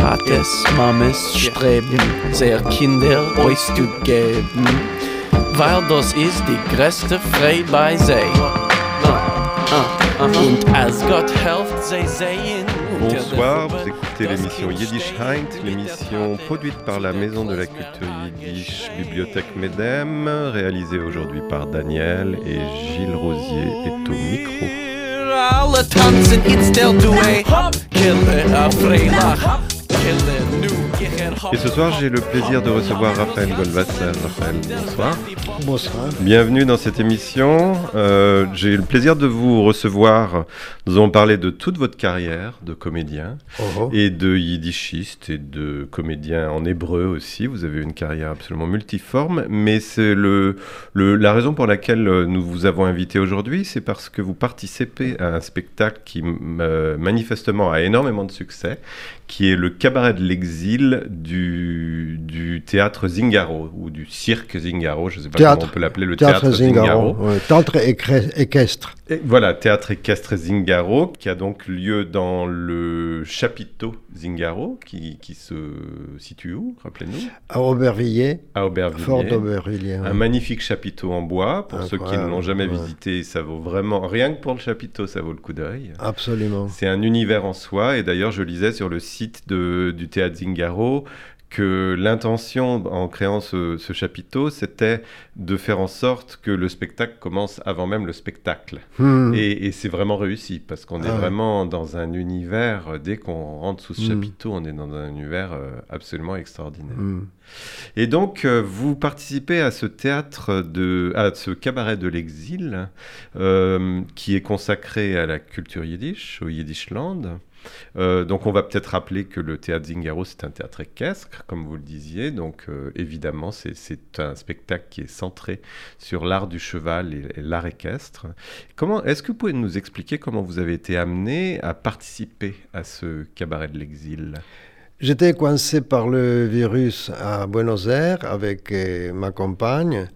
Tates, Mames streben, sehr Kinder euch zu geben, weil das ist die größte Freude bei sie. Und als Gott helft, sie sehen. Bonsoir, vous écoutez l'émission Yiddish Heint, l'émission produite par la Maison de la Culture Yiddish Bibliothèque Medem, réalisée aujourd'hui par Daniel et Gilles Rosier est au micro. Alle tanzen, it's del duet. Kille a freilach. Et ce soir, j'ai le plaisir de recevoir Raphaël Goldwasser. Raphaël, bonsoir. Bonsoir. Bienvenue dans cette émission. Euh, j'ai le plaisir de vous recevoir. Nous allons parler de toute votre carrière de comédien Oh, oh. et de yiddishiste et de comédien en hébreu aussi. Vous avez une carrière absolument multiforme, mais c'est le, le- la raison pour laquelle euh, nous vous avons invité aujourd'hui, c'est parce que vous participez à un spectacle qui euh, manifestement a énormément de succès, qui est le cabaret de l'exil du, du théâtre Zingaro ou du cirque Zingaro, je ne sais pas Théâtre. comment on peut l'appeler, le Théâtre, théâtre, Zingaro. Zingaro. ouais. Théâtre équestre. Et voilà, théâtre équestre Zingaro, qui a donc lieu dans le chapiteau Zingaro, qui, qui se situe où, rappelez-nous? À Aubervilliers, À Aubervilliers. fort d'Aubervilliers. Un magnifique chapiteau en bois. Pour ceux qui ne l'ont jamais ouais. visité, ça vaut vraiment, rien que pour le chapiteau, ça vaut le coup d'œil. Absolument. C'est un univers en soi. Et d'ailleurs, je lisais sur le site de- du théâtre Zingaro que l'intention en créant ce, ce chapiteau, c'était de faire en sorte que le spectacle commence avant même le spectacle. Hmm. Et, et c'est vraiment réussi parce qu'on est Ah ouais. vraiment dans un univers, euh, dès qu'on rentre sous ce Mm. chapiteau, on est dans un univers euh, absolument extraordinaire. Hmm. Et donc, euh, vous participez à ce théâtre, de, à ce cabaret de l'exil, euh, qui est consacré à la culture yiddish, au Yiddishland. Euh, donc, on va peut-être rappeler que le théâtre Zingaro, c'est un théâtre équestre, comme vous le disiez. Donc, euh, évidemment, c'est- un spectacle qui est centré sur l'art du cheval et, et l'art équestre. Comment Est-ce que vous pouvez nous expliquer comment vous avez été amené à participer à ce cabaret de l'exil? J'étais coincé par le virus à Buenos Aires avec euh, ma compagne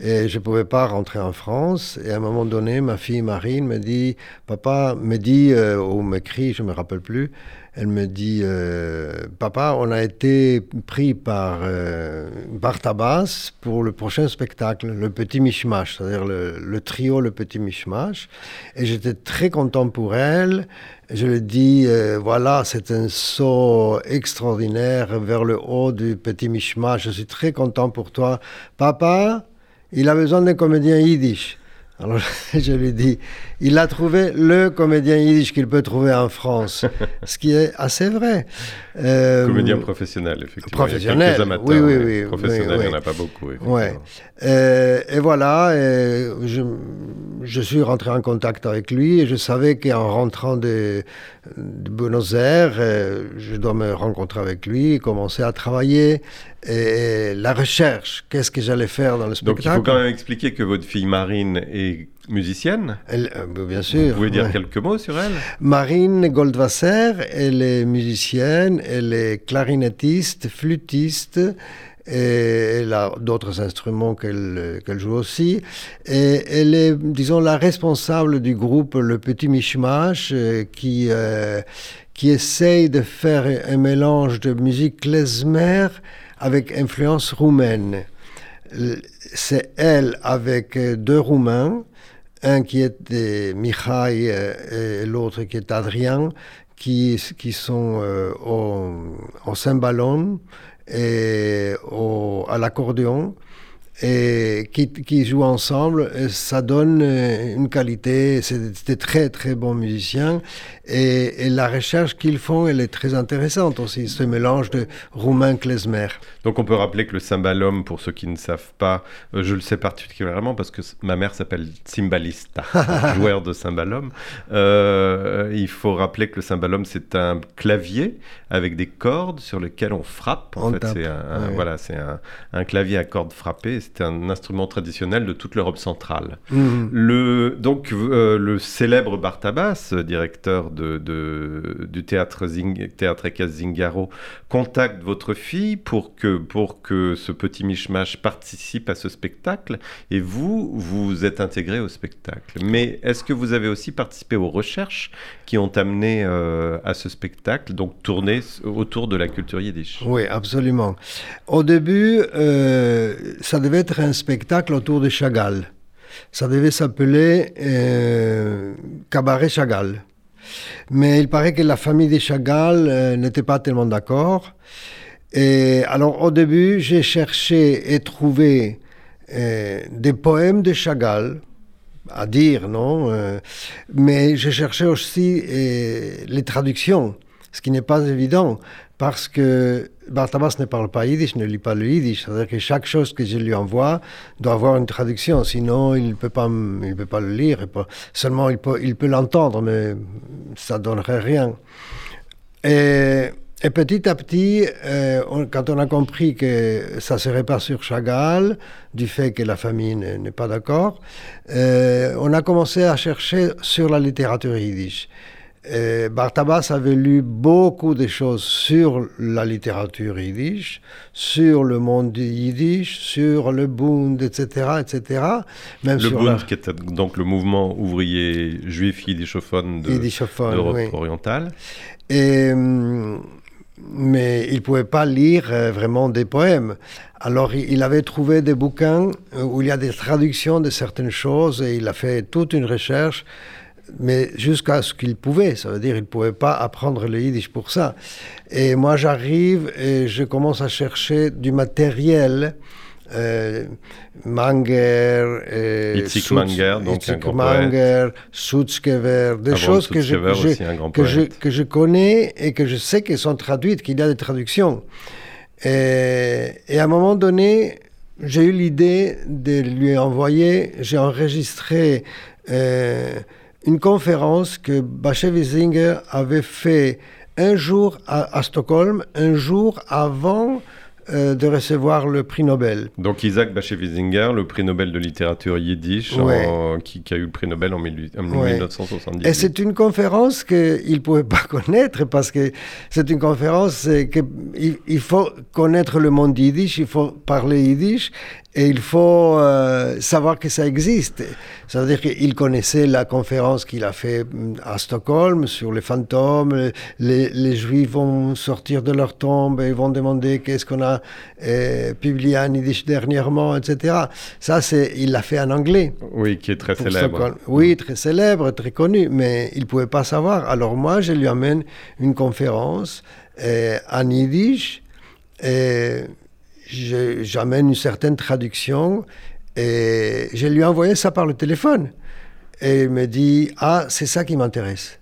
et je ne pouvais pas rentrer en France. Et à un moment donné, ma fille Marine me dit, papa me dit, euh, ou m'écrit, je ne me rappelle plus, elle me dit, euh, papa, on a été pris par euh, Bartabas pour le prochain spectacle, le Petit Mishmash, c'est-à-dire le, trio Le Petit Mishmash. Et j'étais très content pour elle. Je lui dis, euh, voilà, c'est un saut extraordinaire vers le haut du Petit Mishmash. Je suis très content pour toi. Papa, il a besoin d'un comédien yiddish. Alors je lui dis, il a trouvé le comédien yiddish qu'il peut trouver en France, ce qui est assez vrai. Euh, Comédien professionnel, effectivement. Il y a professionnel, quelques amateurs, oui, oui, oui, Professionnels, oui, il n'y en a pas beaucoup. effectivement. Ouais. Euh, et voilà, et je, je suis rentré en contact avec lui et je savais qu'en rentrant de, de Buenos Aires, euh, je dois me rencontrer avec lui, commencer à travailler. Et la recherche, qu'est-ce que j'allais faire dans le Donc il spectacle faut quand même expliquer que votre fille Marine est musicienne. Elle- euh, Bien sûr. Vous pouvez dire ouais. quelques mots sur elle? Marine Goldwasser, elle est musicienne, elle est clarinettiste, flûtiste, et elle a d'autres instruments qu'elle joue aussi. Et elle est, disons, la responsable du groupe Le Petit Mishmash, euh, qui, euh, qui essaye de faire un mélange de musique klezmer avec influence roumaine. C'est elle avec euh, deux Roumains, un qui est Mihai et l'autre qui est Adrien, qui, qui sont euh, au, et au, à l'accordéon et qui, qui jouent ensemble. Et ça donne euh, une qualité, c'est des très très bons musiciens et, et la recherche qu'ils font, elle est très intéressante aussi, ce mélange de roumain klezmer. Donc on peut rappeler que le cymbalum, pour ceux qui ne savent pas, euh, je le sais particulièrement parce que ma mère s'appelle cymbalista, joueur de cymbalum. Euh, il faut rappeler que le cymbalum, c'est un clavier avec des cordes sur lesquelles on frappe. En On fait, c'est un, un- ouais. voilà, c'est un, un clavier à cordes frappées. C'est un instrument traditionnel de toute l'Europe centrale. Mhm. Le, donc, euh, le célèbre Bartabas, directeur de, du théâtre, Zing, théâtre Zingaro, contacte votre fille pour que, pour que ce petit mishmash participe à ce spectacle, et vous, vous êtes intégré au spectacle. Mais est-ce que vous avez aussi participé aux recherches qui ont amené euh, à ce spectacle, donc tourné autour de la culture yiddish? Oui, absolument. Au début, euh, ça devait être un spectacle autour de Chagall. Ça devait s'appeler euh, Cabaret Chagall. Mais il paraît que la famille de Chagall n'était pas tellement d'accord. Et alors au début, j'ai cherché et trouvé des poèmes de Chagall à dire, non euh, Mais j'ai cherché aussi euh, les traductions, ce qui n'est pas évident, parce que Bartabas ne parle pas yiddish, ne lit pas le yiddish. C'est-à-dire que chaque chose que je lui envoie doit avoir une traduction, sinon il ne peut pas, peut pas le lire. seulement il peut, l'entendre, mais ça ne donnerait rien. Et et petit à petit, euh, quand on a compris que ça ne serait pas sur Chagall, du fait que la famille n'est pas d'accord, euh, on a commencé à chercher sur la littérature yiddish. Et Bartabas avait lu beaucoup de choses sur la littérature yiddish, sur le monde yiddish, sur le Bund, etc., etc. Même le Bund, qui était donc le mouvement ouvrier juif yiddishophone d'Europe orientale. Et hum, mais il ne pouvait pas lire euh, vraiment des poèmes. Alors il avait trouvé des bouquins euh, où il y a des traductions de certaines choses et il a fait toute une recherche, mais jusqu'à ce qu'il pouvait. Ça veut dire qu'il ne pouvait pas apprendre le yiddish pour ça. Et moi j'arrive et je commence à chercher du matériel euh, Manger, euh, Itzik Manger, donc Itzik un Manger, Sutzkever, des choses que je, que, je, que, je, connais et que je sais qu'elles sont traduites, qu'il y a des traductions. Et, et à un moment donné, j'ai eu l'idée de lui envoyer, j'ai enregistré euh, une conférence que Bashevis avait fait un jour à, à Stockholm, un jour avant euh, de recevoir le prix Nobel. Donc Isaac Bashevis-Singer, le prix Nobel de littérature yiddish, qui, a eu le prix Nobel en, 1970. Et c'est une conférence qu'il ne pouvait pas connaître parce que c'est une conférence qu'il il faut connaître le monde yiddish, il faut parler yiddish et il faut euh, savoir que ça existe. C'est-à-dire qu'il connaissait la conférence qu'il a fait mm, à Stockholm sur les fantômes. Les, les Juifs vont sortir de leur tombe et vont demander qu'est-ce qu'on a euh, publié en yiddish dernièrement, etc. Ça, c'est, il l'a fait en anglais. Oui, qui est très célèbre. Oui, très célèbre, très connu, mais il ne pouvait pas savoir. Alors moi, je lui amène une conférence euh, en yiddish. Et j'amène une certaine traduction et je lui ai envoyé ça par le téléphone. Et il me dit, ah, c'est ça qui m'intéresse.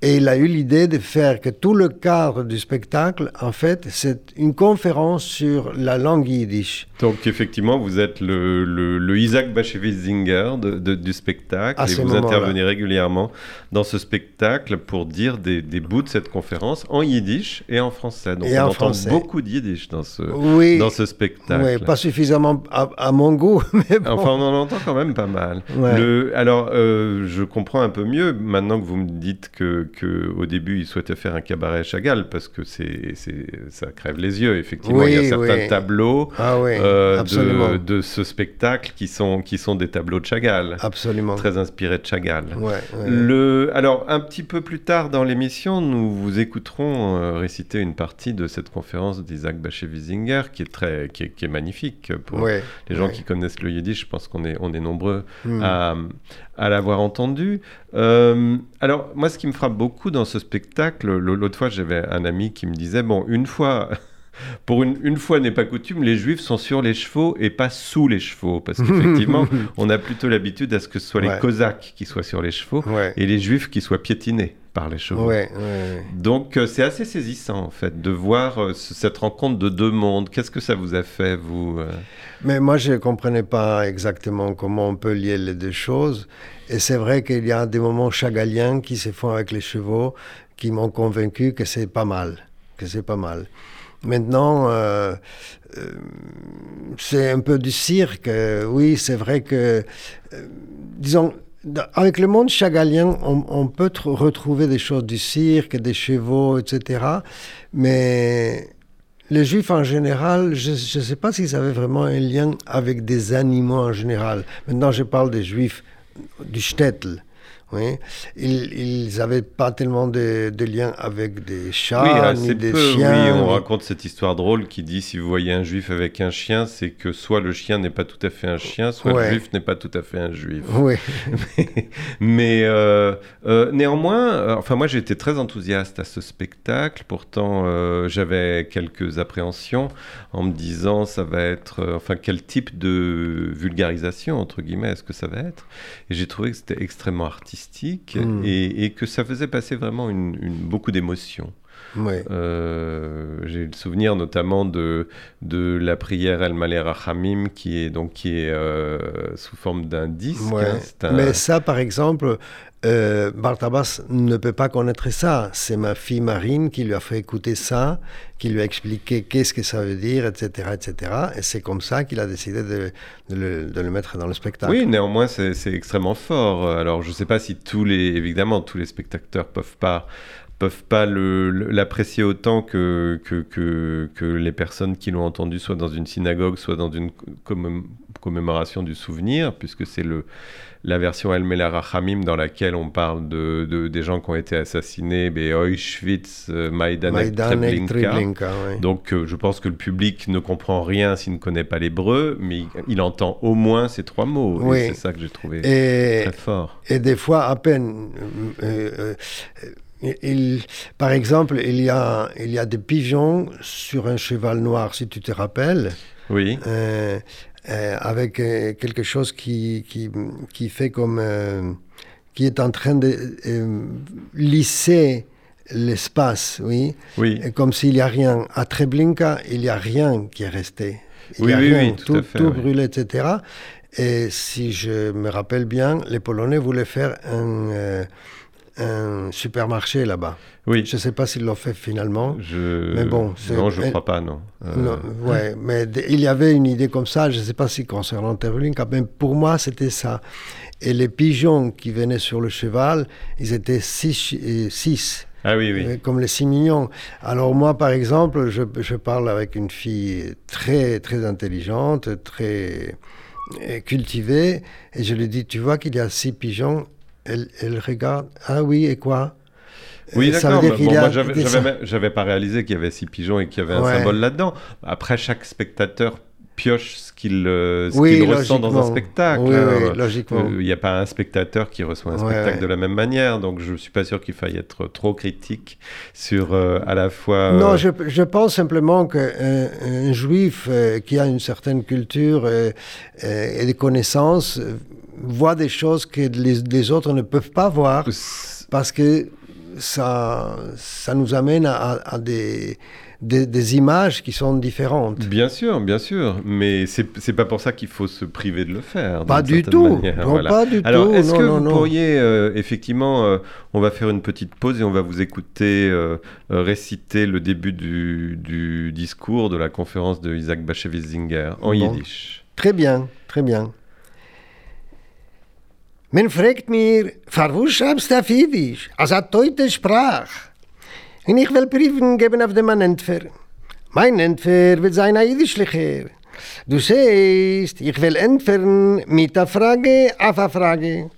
Et il a eu l'idée de faire que tout le cadre du spectacle, en fait, c'est une conférence sur la langue yiddish. Donc effectivement, vous êtes le, le, Isaac Bashevis-Zinger de, du spectacle et vous intervenez régulièrement dans ce spectacle pour dire des, des, bouts de cette conférence en yiddish et en français. Donc on entend beaucoup de yiddish dans ce, dans ce spectacle. Oui, pas suffisamment à, mon goût, mais bon. Enfin, on en entend quand même pas mal. Le, alors, euh, je comprends un peu mieux maintenant que vous me dites que qu'au début, il souhaitait faire un cabaret Chagall, parce que c'est, ça crève les yeux, effectivement. il y a certains tableaux ah euh, de, ce spectacle qui sont, qui sont des tableaux de Chagall. Absolument. Très inspirés de Chagall. Le, alors, un petit peu plus tard dans l'émission, nous vous écouterons euh, réciter une partie de cette conférence d'Isaac Bashevis-Singer, qui est, très, qui est, magnifique pour les gens qui connaissent le yiddish. Je pense qu'on est, on est nombreux hmm. à, à l'avoir entendu. Euh, alors, moi, ce qui me frappe beaucoup dans ce spectacle, l'autre fois, j'avais un ami qui me disait, bon, une fois... Pour une, une fois n'est pas coutume, les juifs sont sur les chevaux et pas sous les chevaux. Parce qu'effectivement, on a plutôt l'habitude à ce que ce soit les cosaques qui soient sur les chevaux et les juifs qui soient piétinés par les chevaux. Donc euh, c'est assez saisissant en fait de voir euh, cette rencontre de deux mondes. Qu'est-ce que ça vous a fait vous mais moi, je ne comprenais pas exactement comment on peut lier les deux choses. Et c'est vrai qu'il y a des moments chagaliens qui se font avec les chevaux qui m'ont convaincu que c'est pas mal, que c'est pas mal. Maintenant, euh, euh, c'est un peu du cirque. Oui, c'est vrai que, disons, avec le monde chagalien, on, peut retrouver des choses du cirque, des chevaux, etc. Mais les juifs en général, je ne sais pas s'ils avaient vraiment un lien avec des animaux en général. Maintenant, je parle des juifs du shtetl. Oui. Ils n'avaient pas tellement de, de liens avec des chats ni des chiens. Oui, on raconte cette histoire drôle qui dit si vous voyez un juif avec un chien, c'est que soit le chien n'est pas tout à fait un chien, soit le juif n'est pas tout à fait un juif. Oui. mais, euh, euh, néanmoins, euh, enfin moi j'ai été très enthousiaste à ce spectacle. Pourtant, j'avais quelques appréhensions en me disant ça va être, enfin quel type de vulgarisation entre guillemets est-ce que ça va être? Et j'ai trouvé que c'était extrêmement artistique Hmm. et, que ça faisait passer vraiment une, beaucoup d'émotions. Euh, j'ai le souvenir notamment de, de la prière El Malé Rachamim qui est, donc, qui est euh, sous forme d'un disque. Hein, Mais ça, par exemple, euh, Bartabas ne peut pas connaître ça. C'est ma fille Marine qui lui a fait écouter ça, qui lui a expliqué qu'est-ce que ça veut dire, etc. etc. Et c'est comme ça qu'il a décidé de, le, mettre dans le spectacle. Oui, néanmoins, c'est extrêmement fort. Alors, je ne sais pas si tous les, évidemment, tous les spectateurs peuvent pas peuvent pas l'apprécier autant que, que, que, les personnes qui l'ont entendu soit dans une synagogue, soit dans une commémoration du souvenir, puisque c'est la version El Rachamim dans laquelle on parle de, des gens qui ont été assassinés, Auschwitz, euh, Maïdan et Treblinka. Donc euh, je pense que le public ne comprend rien s'il ne connaît pas l'hébreu, mais il, entend au moins ces trois mots. C'est ça que j'ai trouvé très fort. Et des fois, à peine... Euh, il, par exemple, il y, a, il y a des pigeons sur un cheval noir, si tu te rappelles. Oui. Euh, avec euh, quelque chose qui, qui, qui fait comme. Euh, qui est en train de lisser l'espace, oui. oui. comme s'il n'y a rien. À Treblinka, il n'y a rien qui est resté. Il oui, oui, oui, tout, tout, brûlé, etc. Et si je me rappelle bien, les Polonais voulaient faire un un supermarché là-bas. Oui. Je ne sais pas s'ils l'ont fait finalement. Je... Mais bon. Non, je ne crois pas, non. Euh, non ouais, mais il y avait une idée comme ça, je ne sais pas si concernant Tervulinka, mais pour moi, c'était ça. Et les pigeons qui venaient sur le cheval, ils étaient six. six ah oui, oui. Euh, comme les six millions. Alors moi, par exemple, je, je parle avec une fille très, très intelligente, très euh, cultivée, et je lui dis, tu vois qu'il y a six pigeons elle, regarde. Ah oui, et quoi? Oui, d'accord. moi, j'avais pas réalisé qu'il y avait six pigeons et qu'il y avait un symbole là-dedans. Après, chaque spectateur pioche ce qu'il euh, ressent dans un spectacle. Oui, oui logiquement. Il n'y a pas un spectateur qui reçoit un spectacle de la même manière, donc je ne suis pas sûr qu'il faille être trop critique sur euh, à la fois... Non, je, je, pense simplement qu'un un juif euh, qui a une certaine culture et des connaissances voit des choses que les, autres ne peuvent pas voir parce que ça, ça nous amène à, des, des, images qui sont différentes. Bien sûr, bien sûr, mais c'est n'est pas pour ça qu'il faut se priver de le faire. Pas du tout. Non, pas du Alors, est-ce que vous pourriez, euh, effectivement, euh, on va faire une petite pause et on va vous écouter euh, réciter le début du, du, discours de la conférence de Isaac Bashevis-Zinger en yiddish. Très bien, très bien. Man fragt mir, wo schreibst du auf Jiddisch? Als eine teute Sprache. Und ich will Briefen geben auf dem Entfer. Mein Entfer wird sein ein Jiddischlicher. Du siehst, ich will entfernen mit der Frage auf eine Frage.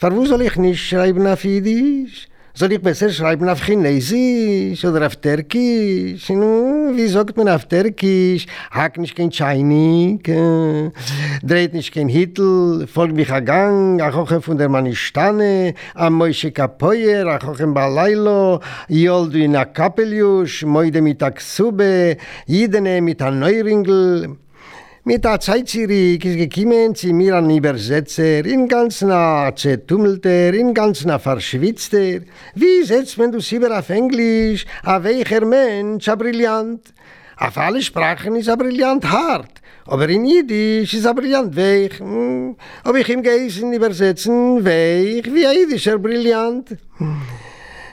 Wo soll ich nicht schreiben auf Jiddisch? Soll ich besser schreiben auf Chinesisch oder auf Türkisch? Hm, wie sagt man auf Türkisch? Hack nicht kein Scheinig, äh, dreht nicht kein Hittel, folgt mich ein Gang, a hoche von der Manistane, a moische Kapoyer, a hoche Balailo, joldu in a Kapeljusch, moide mit a Ksube, jidene mit a Neuringel, Mit der Zeit gekommen zu mir ein Übersetzer, in ganz nah zertummelter, in ganz nah verschwitzter. Wie setzt man das über auf Englisch? A welcher Mensch, a brillant? Auf alle Sprachen ist a brillant hart. Aber in Jiddisch ist a brillant weich. Hm. Ob ich im Geisen übersetzen, weich, wie a Jiddischer brillant.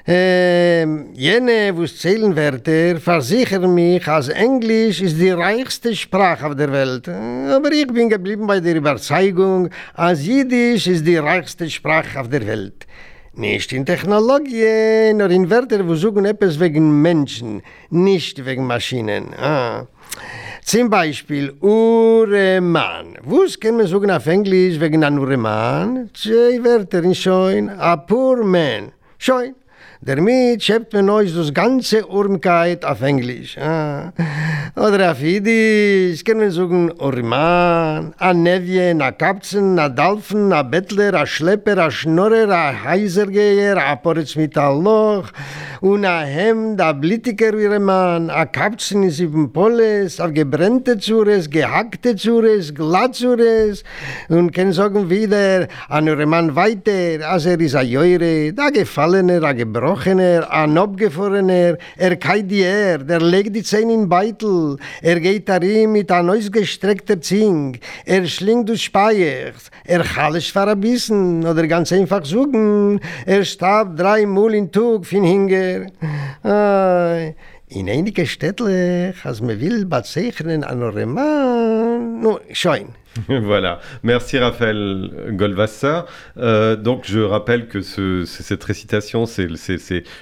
Äh, jene, wo es zählen werde, versichern mich, als Englisch ist die reichste Sprache auf der Welt. Aber ich bin geblieben bei der Überzeugung, als Jiddisch ist die reichste Sprache auf der Welt. Nicht in Technologie, nur in Wörter, wo suchen etwas wegen Menschen, nicht wegen Maschinen. Ah. Zum Beispiel Ureman. Was kann man sagen auf Englisch wegen einem Ureman? Zwei Wörter in Schoen. A poor man. Schoen. Damit schreibt man euch das ganze Urmkeit auf Englisch. Ah. Oder auf Jiddisch kann man sagen Urman, a Nevien, a Kapzen, a Dalfen, a Bettler, a Schlepper, a Schnorrer, a Heisergeher, a Poritz mit a Loch, und a Hemd, a Blitiker wie ein Mann, a Kapzen in sieben Poles, a gebrennte Zures, gehackte Zures, glatt Zures, und kann sagen wieder, an eurem Mann weiter, als er ist a Jöre, da Gefallener, a Gebrochener, a Nobgefahrener, er keit die Er, der legt die Zähne in Beitel, er geht darin mit a neus gestreckter Zing, er schlingt durch Speichs, er chalisch für a Bissen, oder ganz einfach suchen, er starb drei Mal in Tug, fin Hinger, Ai, in einige Städte, als man will, bezeichnen an eurem Mann, no, schein. voilà. Merci Raphaël Goldwasser. Euh, donc je rappelle que ce, cette récitation, c'est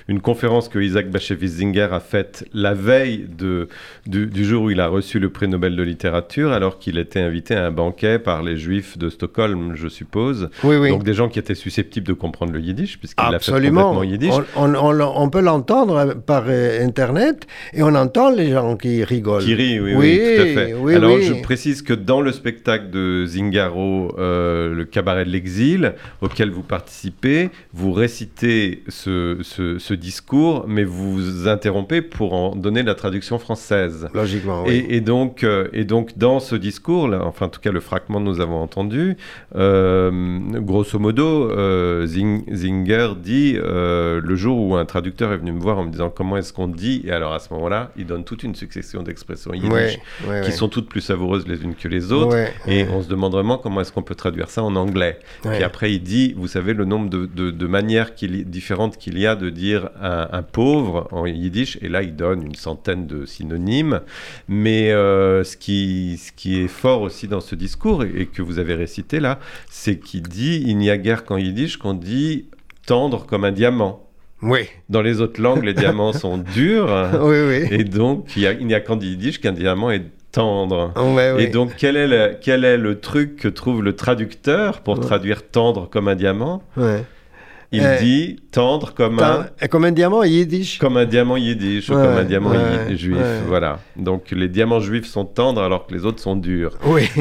une conférence que Isaac Bashevis-Zinger a faite la veille de, du, du, jour où il a reçu le prix Nobel de littérature, alors qu'il était invité à un banquet par les Juifs de Stockholm, je suppose. Oui, oui. Donc des gens qui étaient susceptibles de comprendre le yiddish, puisqu'il l'a fait complètement yiddish. On, on, on peut l'entendre par euh, Internet et on entend les gens qui rigolent. Qui rient, oui, oui, oui tout à fait. Oui, alors je précise que dans le spectacle de Zingaro, euh, le cabaret de l'exil, auquel vous participez, vous récitez ce, ce, ce, discours, mais vous vous interrompez pour en donner la traduction française. Logiquement, oui. Et, et donc, euh, et donc, dans ce discours, là, enfin, en tout cas, le fragment que nous avons entendu, euh, grosso modo, Zing, Zinger dit le jour où un traducteur est venu me voir en me disant comment est-ce qu'on dit, et alors à ce moment-là, il donne toute une succession d'expressions yiddish Ouais, ouais, qui ouais. sont toutes plus savoureuses les unes que les autres. Et on se demande vraiment comment est-ce qu'on peut traduire ça en anglais. Ouais. Puis après, il dit, vous savez, le nombre de, de- de manières différentes qu'il y a de dire un, un pauvre en yiddish. Et là, il donne une centaine de synonymes. Mais euh, ce, qui, ce qui est fort aussi dans ce discours, et, et que vous avez récité là, c'est qu'il dit, il n'y a guère qu'en yiddish qu'on dit tendre comme un diamant. Oui, Dans les autres langues, les diamants sont durs. oui, oui. Et donc, il y a- il n'y a qu'en yiddish qu'un diamant est tendre. Ouais. Et donc, quel est, le, quel est le truc que trouve le traducteur pour Ouais. traduire tendre comme un diamant? Il Euh, dit tendre comme un, comme un diamant yiddish. comme un diamant yiddish ou comme un diamant ouais, juif. ouais. Voilà. Donc, les diamants juifs sont tendres alors que les autres sont durs. Oui.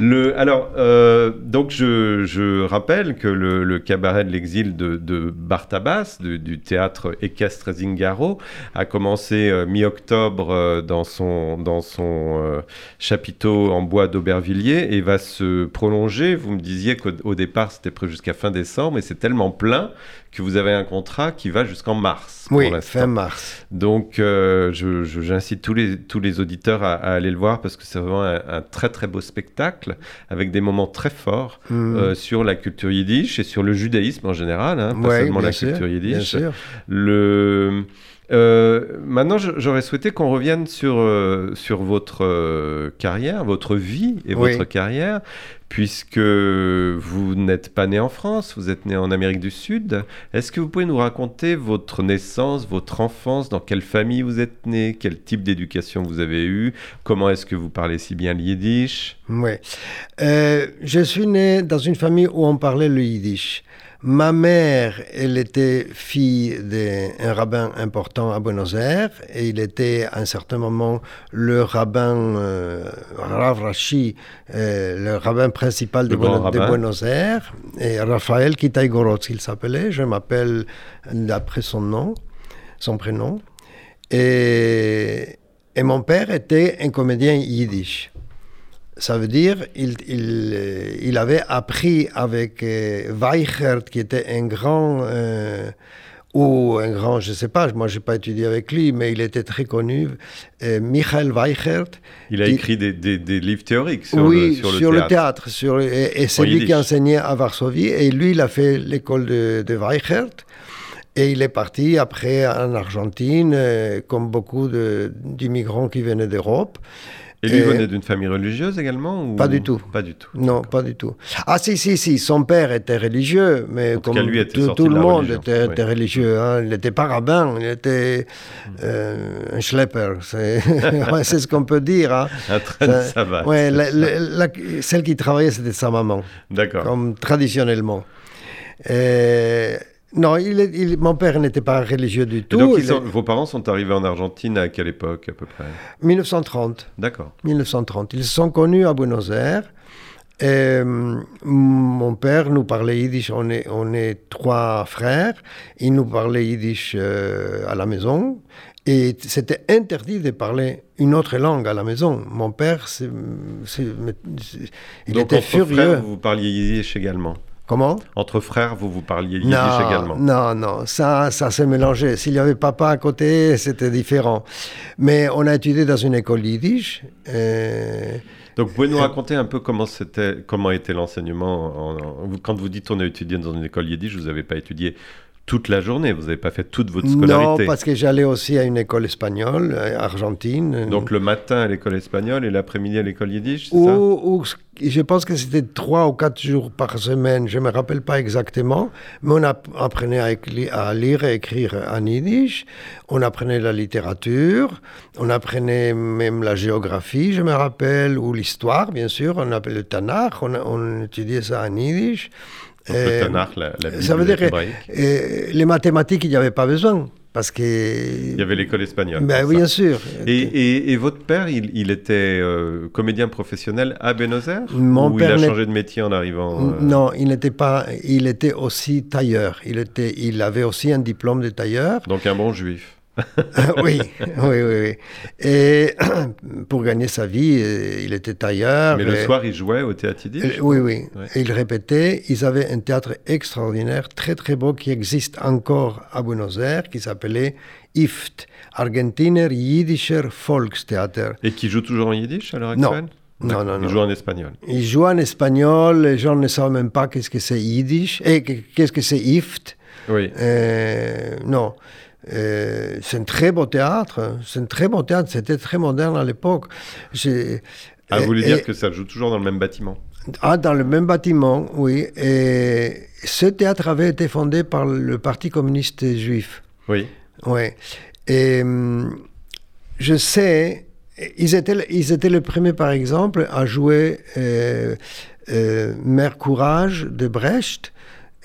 Le, alors, euh, donc je, je rappelle que le, le cabaret de l'exil de, de Bartabas, du, du théâtre équestre Zingaro, a commencé euh, mi-octobre euh, dans son, dans son chapiteau en bois d'Aubervilliers et va se prolonger. Vous me disiez qu'au au départ c'était prévu jusqu'à fin décembre c'est tellement plein que vous avez un contrat qui va jusqu'en mars. oui, pour fin mars. Donc, euh, j'incite tous les, tous les auditeurs à, à aller le voir parce que c'est vraiment un, un très très beau spectacle avec des moments très forts Mm. euh, sur la culture yiddish et sur le judaïsme en général, hein, pas Ouais, seulement la sûr, culture Bien yiddish. sûr. Le, euh, maintenant, j'aurais souhaité qu'on revienne sur, euh, sur votre euh, carrière, votre vie et Oui. votre carrière, puisque vous n'êtes pas né en France, vous êtes né en Amérique du Sud. Est-ce que vous pouvez nous raconter votre naissance, votre enfance, dans quelle famille vous êtes né, quel type d'éducation vous avez eu, comment est-ce que vous parlez si bien le yiddish? Oui. Je suis né dans une famille où on parlait le yiddish. Ma mère, elle était fille d'un rabbin important à Buenos Aires et il était à un certain moment le rabbin euh, Rav Rashi, euh, le rabbin principal de, Buenos- de rabbin. Buenos Aires, et Raphaël Kitaïgorodz, il s'appelait. Je m'appelle d'après son nom, son prénom. Et, et mon père était un comédien yiddish. Ça veut dire il, il, euh, il avait appris avec euh, Weichert, qui était un grand, euh, ou un grand, je ne sais pas, moi je n'ai pas étudié avec lui, mais il était très connu, euh, Michael Weichert. Il a écrit des, des- des livres théoriques sur, oui, le, sur le théâtre. sur- et et c'est lui qui enseignait à Varsovie, et lui, il a fait l'école de, de Weichert. Et il est parti après en Argentine, comme beaucoup d'immigrants qui venaient d'Europe. Et lui Et- venait d'une famille religieuse également ou- Pas du tout. Pas du tout. Non, pas du tout. Ah si, si, si, son père était religieux, mais En comme cas, lui était tout, tout le monde religion, était, oui. était religieux. hein. Il n'était pas rabbin, il était euh, un schlepper. C'est ce qu'on peut dire. hein. Un train de Ça- savate. ouais, la- la- la- celle qui travaillait, c'était sa maman, D'accord. comme traditionnellement. Et- non, il est- il- mon père n'était pas religieux du Et tout. donc, sont- est- vos parents sont arrivés en Argentine à quelle époque à peu près? 1930. D'accord. 1930. Ils se sont connus à Buenos Aires. Et, euh, mon père nous parlait yiddish. On est, on est trois frères. Il nous parlait yiddish euh, à la maison. Et c'était interdit de parler une autre langue à la maison. Mon père, c'est- c'est- c'est- il donc, était furieux. frères, vous parliez yiddish également? Comment? Entre frères, vous vous parliez yiddish non, également non, non, ça, ça s'est mélangé. S'il y avait papa à côté, c'était différent. Mais on a étudié dans une école yiddish. euh, Donc, vous pouvez nous raconter un peu comment, c'était, comment était l'enseignement en- Quand vous dites on a étudié dans une école yiddish, vous n'avez pas étudié toute la journée, vous n'avez pas fait toute votre Non, scolarité. parce que j'allais aussi à une école espagnole, euh, argentine. Donc, le matin à l'école espagnole et l'après-midi à l'école yiddish, c'est ça? Ou, je pense que c'était trois ou quatre jours par semaine, je ne me rappelle pas exactement, mais on app- apprenait à lire et écrire en yiddish, on apprenait la littérature, on apprenait même la géographie, je me rappelle, ou l'histoire, bien sûr, on appelait le Tanakh, on, on étudiait ça en yiddish. Tanakh, la, ça veut dire que euh, les mathématiques, il n'y avait pas besoin, parce que... Il y avait l'école espagnole. Ben pour oui, ça. bien sûr. Et, et- et votre père, il, il était euh, comédien professionnel à Buenos Aires? Mon Ou père il a changé de métier en arrivant euh, Non, il n'était pas. Il était aussi tailleur. Il était. Il avait aussi un diplôme de tailleur. Donc un bon juif. oui, oui, oui, oui. Et pour gagner sa vie, euh, il était tailleur. Mais le et- soir, il jouait au théâtre yiddish oui, oui. Ouais. Et il répétait. Ils avaient un théâtre extraordinaire, très très beau, qui existe encore à Buenos Aires, qui s'appelait IFT, Argentiner Jiddischer Volkstheater. Et qui joue toujours en yiddish à l'heure Non. actuelle Non, non, Il non. joue en espagnol. Il joue en espagnol, les gens ne savent même pas qu'est-ce que c'est Yiddish, et que- qu'est-ce que c'est IFT. Oui. Euh, non. Euh, c'est un très beau théâtre. C'est un très beau théâtre. C'était très moderne à l'époque. Ah, vous voulez dire que ça joue toujours dans le même bâtiment Ah, dans le même bâtiment, oui. Et ce théâtre avait été fondé par le Parti communiste juif. Oui. Oui. Et hum, je sais, ils étaient, ils étaient les premiers, par exemple, à jouer euh, euh, Mère Courage de Brecht.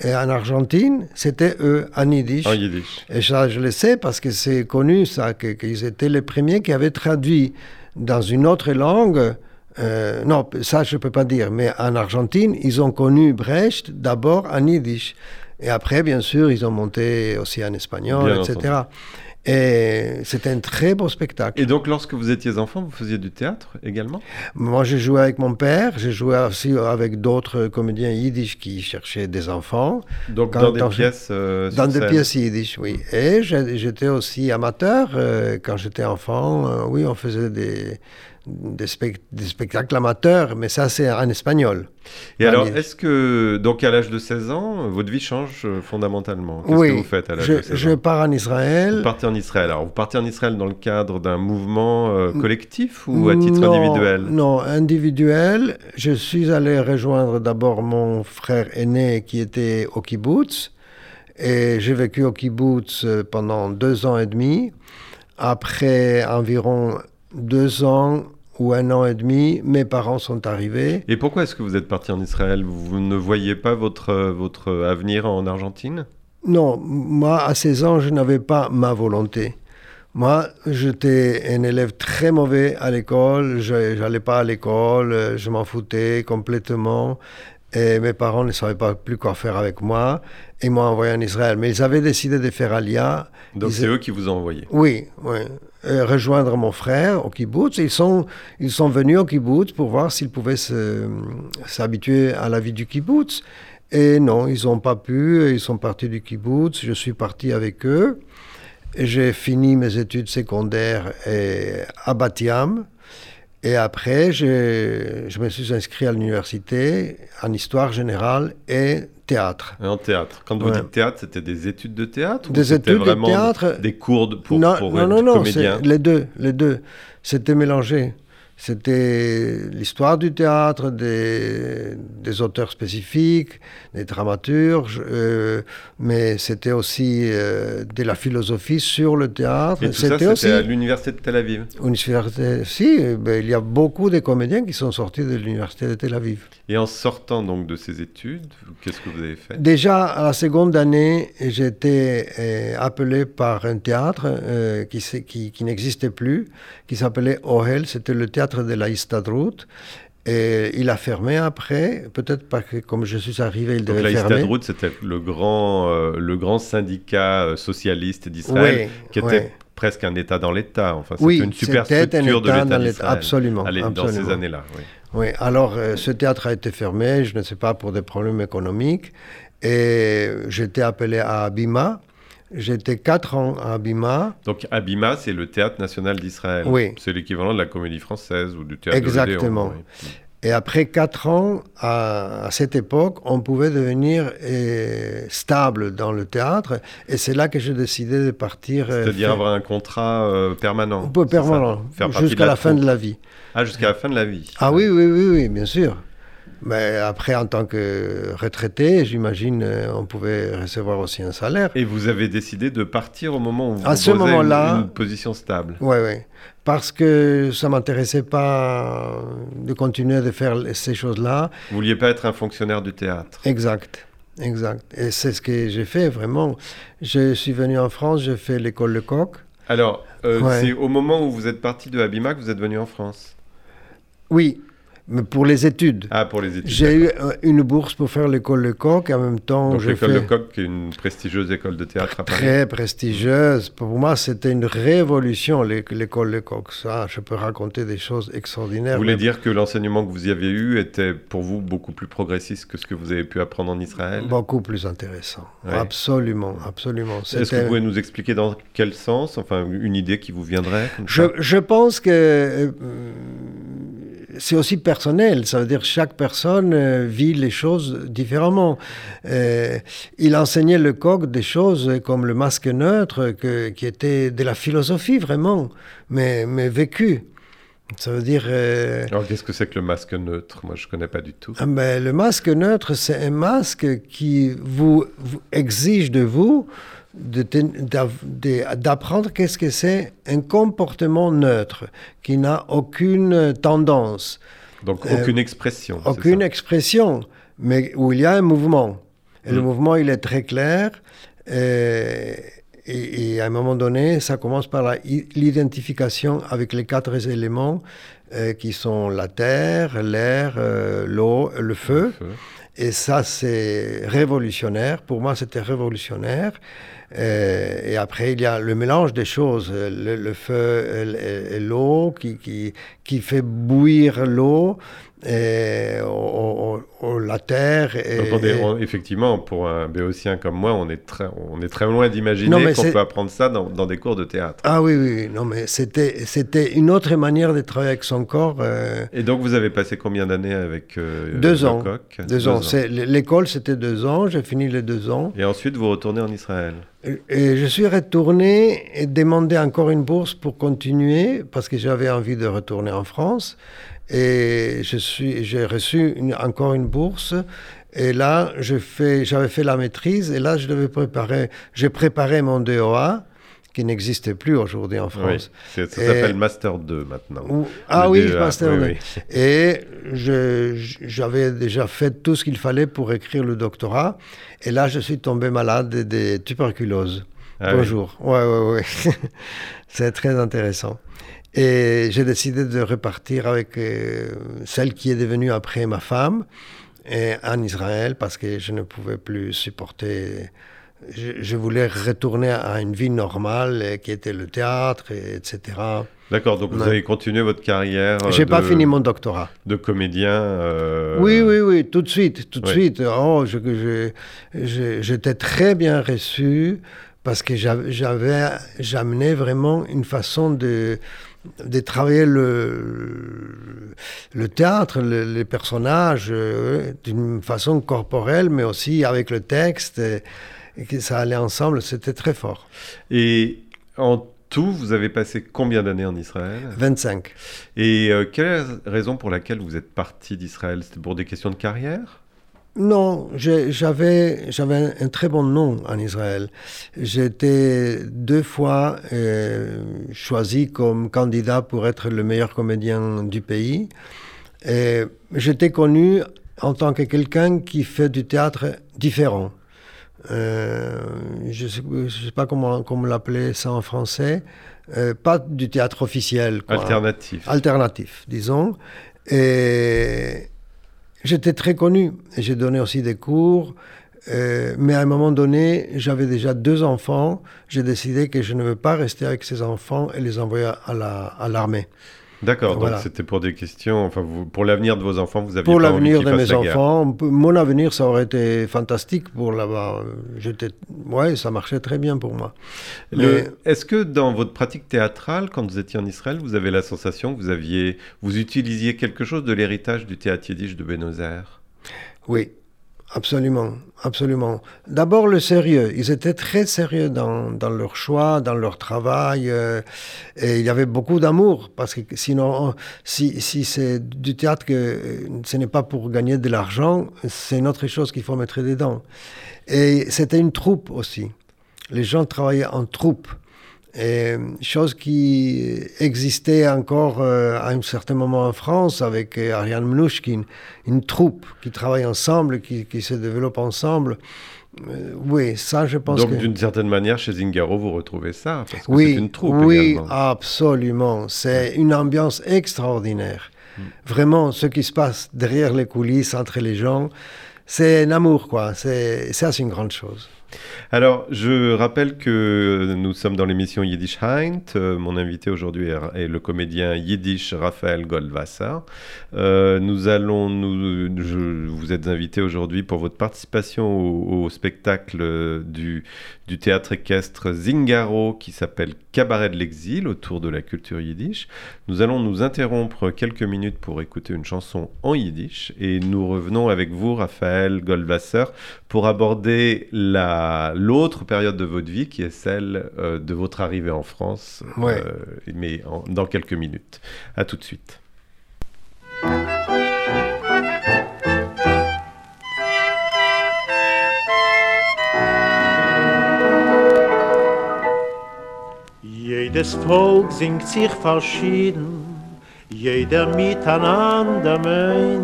Et en Argentine, c'était eux, en yiddish. En yiddish. Et ça, je le sais parce que c'est connu, ça, que- qu'ils étaient les premiers qui avaient traduit dans une autre langue. euh, non, ça, je ne peux pas dire, mais en Argentine, ils ont connu Brecht d'abord en yiddish. Et après, bien sûr, ils ont monté aussi en espagnol, Bien etc. Et c'était un très beau spectacle. Et donc, lorsque vous étiez enfant, vous faisiez du théâtre également? Moi, j'ai joué avec mon père, j'ai joué aussi avec d'autres comédiens yiddish qui cherchaient des enfants. Donc, Quand- dans des dans- pièces euh, Dans des pièces yiddish, oui. Et j'étais aussi amateur euh, quand j'étais enfant. euh, oui, on faisait des, des, spec- des spectacles amateurs, mais ça, c'est en espagnol. Et alors, est-ce que, donc à l'âge de 16 ans, votre vie change euh, fondamentalement? Qu'est-ce oui, que vous faites à l'âge je, de 16 je ans? pars en Vous Israël. partez en Israël. Alors, vous partez en Israël dans le cadre d'un mouvement euh, collectif ou à titre Non, individuel? Non, individuel. Je suis allé rejoindre d'abord mon frère aîné qui était au kibbutz. Et j'ai vécu au kibbutz euh, pendant deux ans et demi. Après environ deux ans ou un an et demi, mes parents sont arrivés. Et pourquoi est-ce que vous êtes parti en Israël? Vous ne voyez pas votre, euh, votre avenir en Argentine? Non, moi, à 16 ans, je n'avais pas ma volonté. Moi, j'étais un élève très mauvais à l'école. Je n'allais pas à l'école, je m'en foutais complètement. Et mes parents ne savaient pas plus quoi faire avec moi. Et ils m'ont envoyé en Israël. Mais ils avaient décidé de faire Alia. Donc Ils- c'est eux qui vous ont envoyé? Oui, oui. Euh, rejoindre mon frère au kibbutz. Ils sont, ils sont venus au kibbutz pour voir s'ils pouvaient s'habituer à la vie du kibbutz. Et non, ils n'ont pas pu. Ils sont partis du kibbutz. Je suis parti avec eux. J'ai fini mes études secondaires à Batiam. Et après, j'ai- je me suis inscrit à l'université en histoire générale et théâtre. En théâtre. Quand vous dites théâtre, c'était des études de théâtre ou Des études de théâtre. Des cours de- pour, non, pour non, non, non, les deux, les deux. C'était mélangé. C'était l'histoire du théâtre, des, des auteurs spécifiques, des dramaturges, euh, mais c'était aussi euh, de la philosophie sur le théâtre. Et tout ça, C'était c'était aussi à l'université de Tel Aviv. université. Si, ben, il y a beaucoup de comédiens qui sont sortis de l'université de Tel Aviv. Et en sortant donc de ces études, qu'est-ce que vous avez fait? Déjà à la seconde année, été euh, appelé par un théâtre euh, qui, qui, qui n'existait plus, qui s'appelait Ohel, c'était le théâtre de la Istadrout. Et il a fermé après, peut-être parce que comme je suis arrivé, il Donc devait la fermer. C'était le grand, euh, le grand syndicat euh, socialiste d'Israël, Oui, qui était oui. presque un État dans l'État. Enfin, c'était Oui, une super c'était un structure de État l'État dans l'État, d'Israël. absolument, Allez, Dans absolument. ces années-là, oui. Oui, alors euh, ce théâtre a été fermé, je ne sais pas, pour des problèmes économiques. Et j'étais appelé à Abima. J'étais quatre ans à Abima. Donc Abima, c'est le théâtre national d'Israël. Oui. C'est l'équivalent de la comédie française ou du théâtre Exactement. de l'Odéon, oui. Et après quatre ans, à, à cette époque, on pouvait devenir euh, stable dans le théâtre. Et c'est là que j'ai décidé de partir. euh, C'est-à-dire faire- avoir un contrat euh, permanent. un peu permanent, jusqu'à la, fin troupe. de la vie. Ah, jusqu'à la fin de la vie. Ah oui, oui, oui, oui, bien sûr. Mais après, en tant que retraité, j'imagine, euh, on pouvait recevoir aussi un salaire. Et vous avez décidé de partir au moment où vous À ce une- moment-là- une position stable. Oui, oui. Parce que ça m'intéressait pas de continuer de faire ces choses-là. Vous vouliez pas être un fonctionnaire du théâtre. Exact, exact. Et c'est ce que j'ai fait vraiment. Je suis venu en France, j'ai fait l'école Lecoq. Alors, euh, Ouais. c'est au moment où vous êtes parti de Abima que vous êtes venu en France. Oui, mais pour les études. Ah, pour les études. J'ai eu euh, une bourse pour faire l'école Lecoq en même temps, Donc j'ai l'école de fait Coq, qui est une prestigieuse école de théâtre à Paris. très prestigieuse. Pour moi, c'était une révolution, l'é- l'école Lecoq. Ça, je peux raconter des choses extraordinaires. Vous voulez mais dire que l'enseignement que vous y avez eu était pour vous beaucoup plus progressiste que ce que vous avez pu apprendre en Israël? Beaucoup plus intéressant. Ouais. Absolument, absolument. Est-ce que vous pouvez nous expliquer dans quel sens? Enfin, une idée qui vous viendrait je pense que euh, c'est aussi personnel. Ça veut dire que chaque personne euh, vit les choses différemment. Euh, il enseignait le coq des choses comme le masque neutre, que- qui était de la philosophie vraiment, mais, mais vécue. Ça veut dire... euh, Alors, qu'est-ce que c'est que le masque neutre? Moi, je connais pas du tout. ah ben, le masque neutre, c'est un masque qui vous, vous exige de vous d'apprendre qu'est-ce que c'est un comportement neutre, qui n'a aucune tendance, Donc, Euh, aucune expression. aucune expression, mais où il y a un mouvement. Et le Mm. mouvement, il est très clair. euh, et, et à un moment donné, ça commence par l'identification avec les quatre éléments euh, qui sont la terre, l'air, euh, l'eau, le feu. Feu. Et ça, c'est révolutionnaire. Pour moi, c'était révolutionnaire. Euh, et après, il y a le mélange des choses. euh, Le, feu et, et l'eau qui, qui, qui fait bouillir l'eau. Et, au- au- au- la terre. Et, Donc, on est- et- on- effectivement, pour un béotien comme moi, on est très, on est très loin d'imaginer qu'on peut apprendre ça dans, dans des cours de théâtre. Ah oui, oui, non, mais c'était, c'était une autre manière de travailler avec son corps. euh, Et donc, vous avez passé combien d'années avec euh, Deux ans. Deux ans. L'école, c'était deux ans. J'ai fini les deux ans. Et ensuite, vous retournez en Israël. Et je suis retourné et demandé encore une bourse pour continuer parce que j'avais envie de retourner en France. Et je suis, j'ai reçu une- encore une bourse. Et là, je fais, j'avais fait la maîtrise. Et là, je devais préparer, j'ai préparé mon DOA qui n'existe plus aujourd'hui en France. Oui, ça s'appelle Master 2 maintenant. Ah oui, DEA, Master oui, deux. oui. Et je- j'avais déjà fait tout ce qu'il fallait pour écrire le doctorat. Et là, je suis tombé malade de, de tuberculose. Ah oui. Bonjour. Ouais, ouais, ouais. C'est très intéressant. Et j'ai décidé de repartir avec euh, celle qui est devenue après ma femme et en Israël parce que je ne pouvais plus supporter. Je, je voulais retourner à une vie normale qui était le théâtre, et, etc. D'accord, donc vous avez continué votre carrière euh, J'ai pas fini mon doctorat. de comédien. euh, Oui, oui, oui, tout de suite, tout de Ouais. suite. Oh, j'étais très bien reçu parce que j'avais, j'amenais vraiment une façon de, de travailler le, le théâtre, les personnages, euh, d'une façon corporelle, mais aussi avec le texte, et, que ça allait ensemble, c'était très fort. Et en tout, vous avez passé combien d'années en Israël? 25. Et euh, quelle est la raison pour laquelle vous êtes parti d'Israël? C'était pour des questions de carrière? Non, j'avais un très bon nom en Israël. Été deux fois euh, choisi comme candidat pour être le meilleur comédien du pays. J'étais connu en tant que quelqu'un qui fait du théâtre différent. Euh, je ne sais, pas comment, comment l'appeler ça en français. Euh, pas du théâtre officiel. Alternatif. Alternatif, disons. Et J'étais très connu j'ai donné aussi des cours. Euh, mais à un moment donné, j'avais déjà deux enfants. J'ai décidé que je ne veux pas rester avec ces enfants et les envoyer à l'armée. D'accord, donc c'était pour des questions, enfin, pour l'avenir de vos enfants, vous aviez Pour l'avenir de mes enfants, mon avenir, ça aurait été fantastique pour là-bas. J'étais, ouais, ça marchait très bien pour moi. Est-ce que dans votre pratique théâtrale, quand vous étiez en Israël, vous avez la sensation que vous aviez, vous utilisiez quelque chose de l'héritage du théâtre yiddish de Buenos Aires Oui, Absolument, absolument. D'abord le sérieux. Ils étaient très sérieux dans, dans leur choix, dans leur travail. Euh, et il y avait beaucoup d'amour. Parce que sinon, si, si c'est du théâtre que ce n'est pas pour gagner de l'argent, c'est une autre chose qu'il faut mettre dedans. Et c'était une troupe aussi. Les gens travaillaient en troupe. Et, chose qui existait encore euh, à un certain moment en France avec euh, Ariane Mnushkin, une troupe qui travaille ensemble, qui, qui se développe ensemble. Euh, oui, ça, je pense Donc, d'une certaine manière, chez Zingaro, vous retrouvez ça parce que Oui, c'est une troupe oui, absolument. C'est une ambiance extraordinaire. Hmm. Vraiment, ce qui se passe derrière les coulisses, entre les gens, c'est un amour, quoi. C'est, ça, c'est une grande chose. Alors, je rappelle que nous sommes dans l'émission Yiddish Heint. Euh, mon invité aujourd'hui est, le comédien yiddish Raphaël Goldwasser. Euh, nous allons, nous, vous êtes invité aujourd'hui pour votre participation au, spectacle du, du théâtre équestre Zingaro qui s'appelle Cabaret de l'exil autour de la culture yiddish. Nous allons nous interrompre quelques minutes pour écouter une chanson en yiddish et nous revenons avec vous, Raphaël Goldwasser, pour aborder l'autre période de votre vie qui est celle euh, de votre arrivée en France, euh, mais dans quelques minutes. À tout de suite. Jedes Volk singt sich verschieden, jeder miteinander mein,